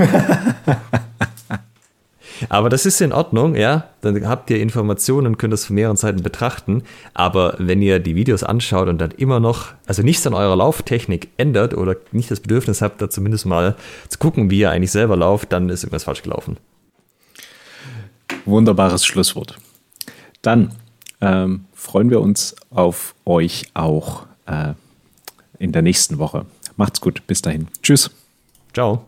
Aber das ist in Ordnung, ja. Dann habt ihr Informationen und könnt das von mehreren Seiten betrachten. Aber wenn ihr die Videos anschaut und dann immer noch, also nichts an eurer Lauftechnik ändert oder nicht das Bedürfnis habt, da zumindest mal zu gucken, wie ihr eigentlich selber lauft, dann ist irgendwas falsch gelaufen. Wunderbares Schlusswort. Dann ähm, freuen wir uns auf euch auch äh, in der nächsten Woche. Macht's gut. Bis dahin. Tschüss. Ciao.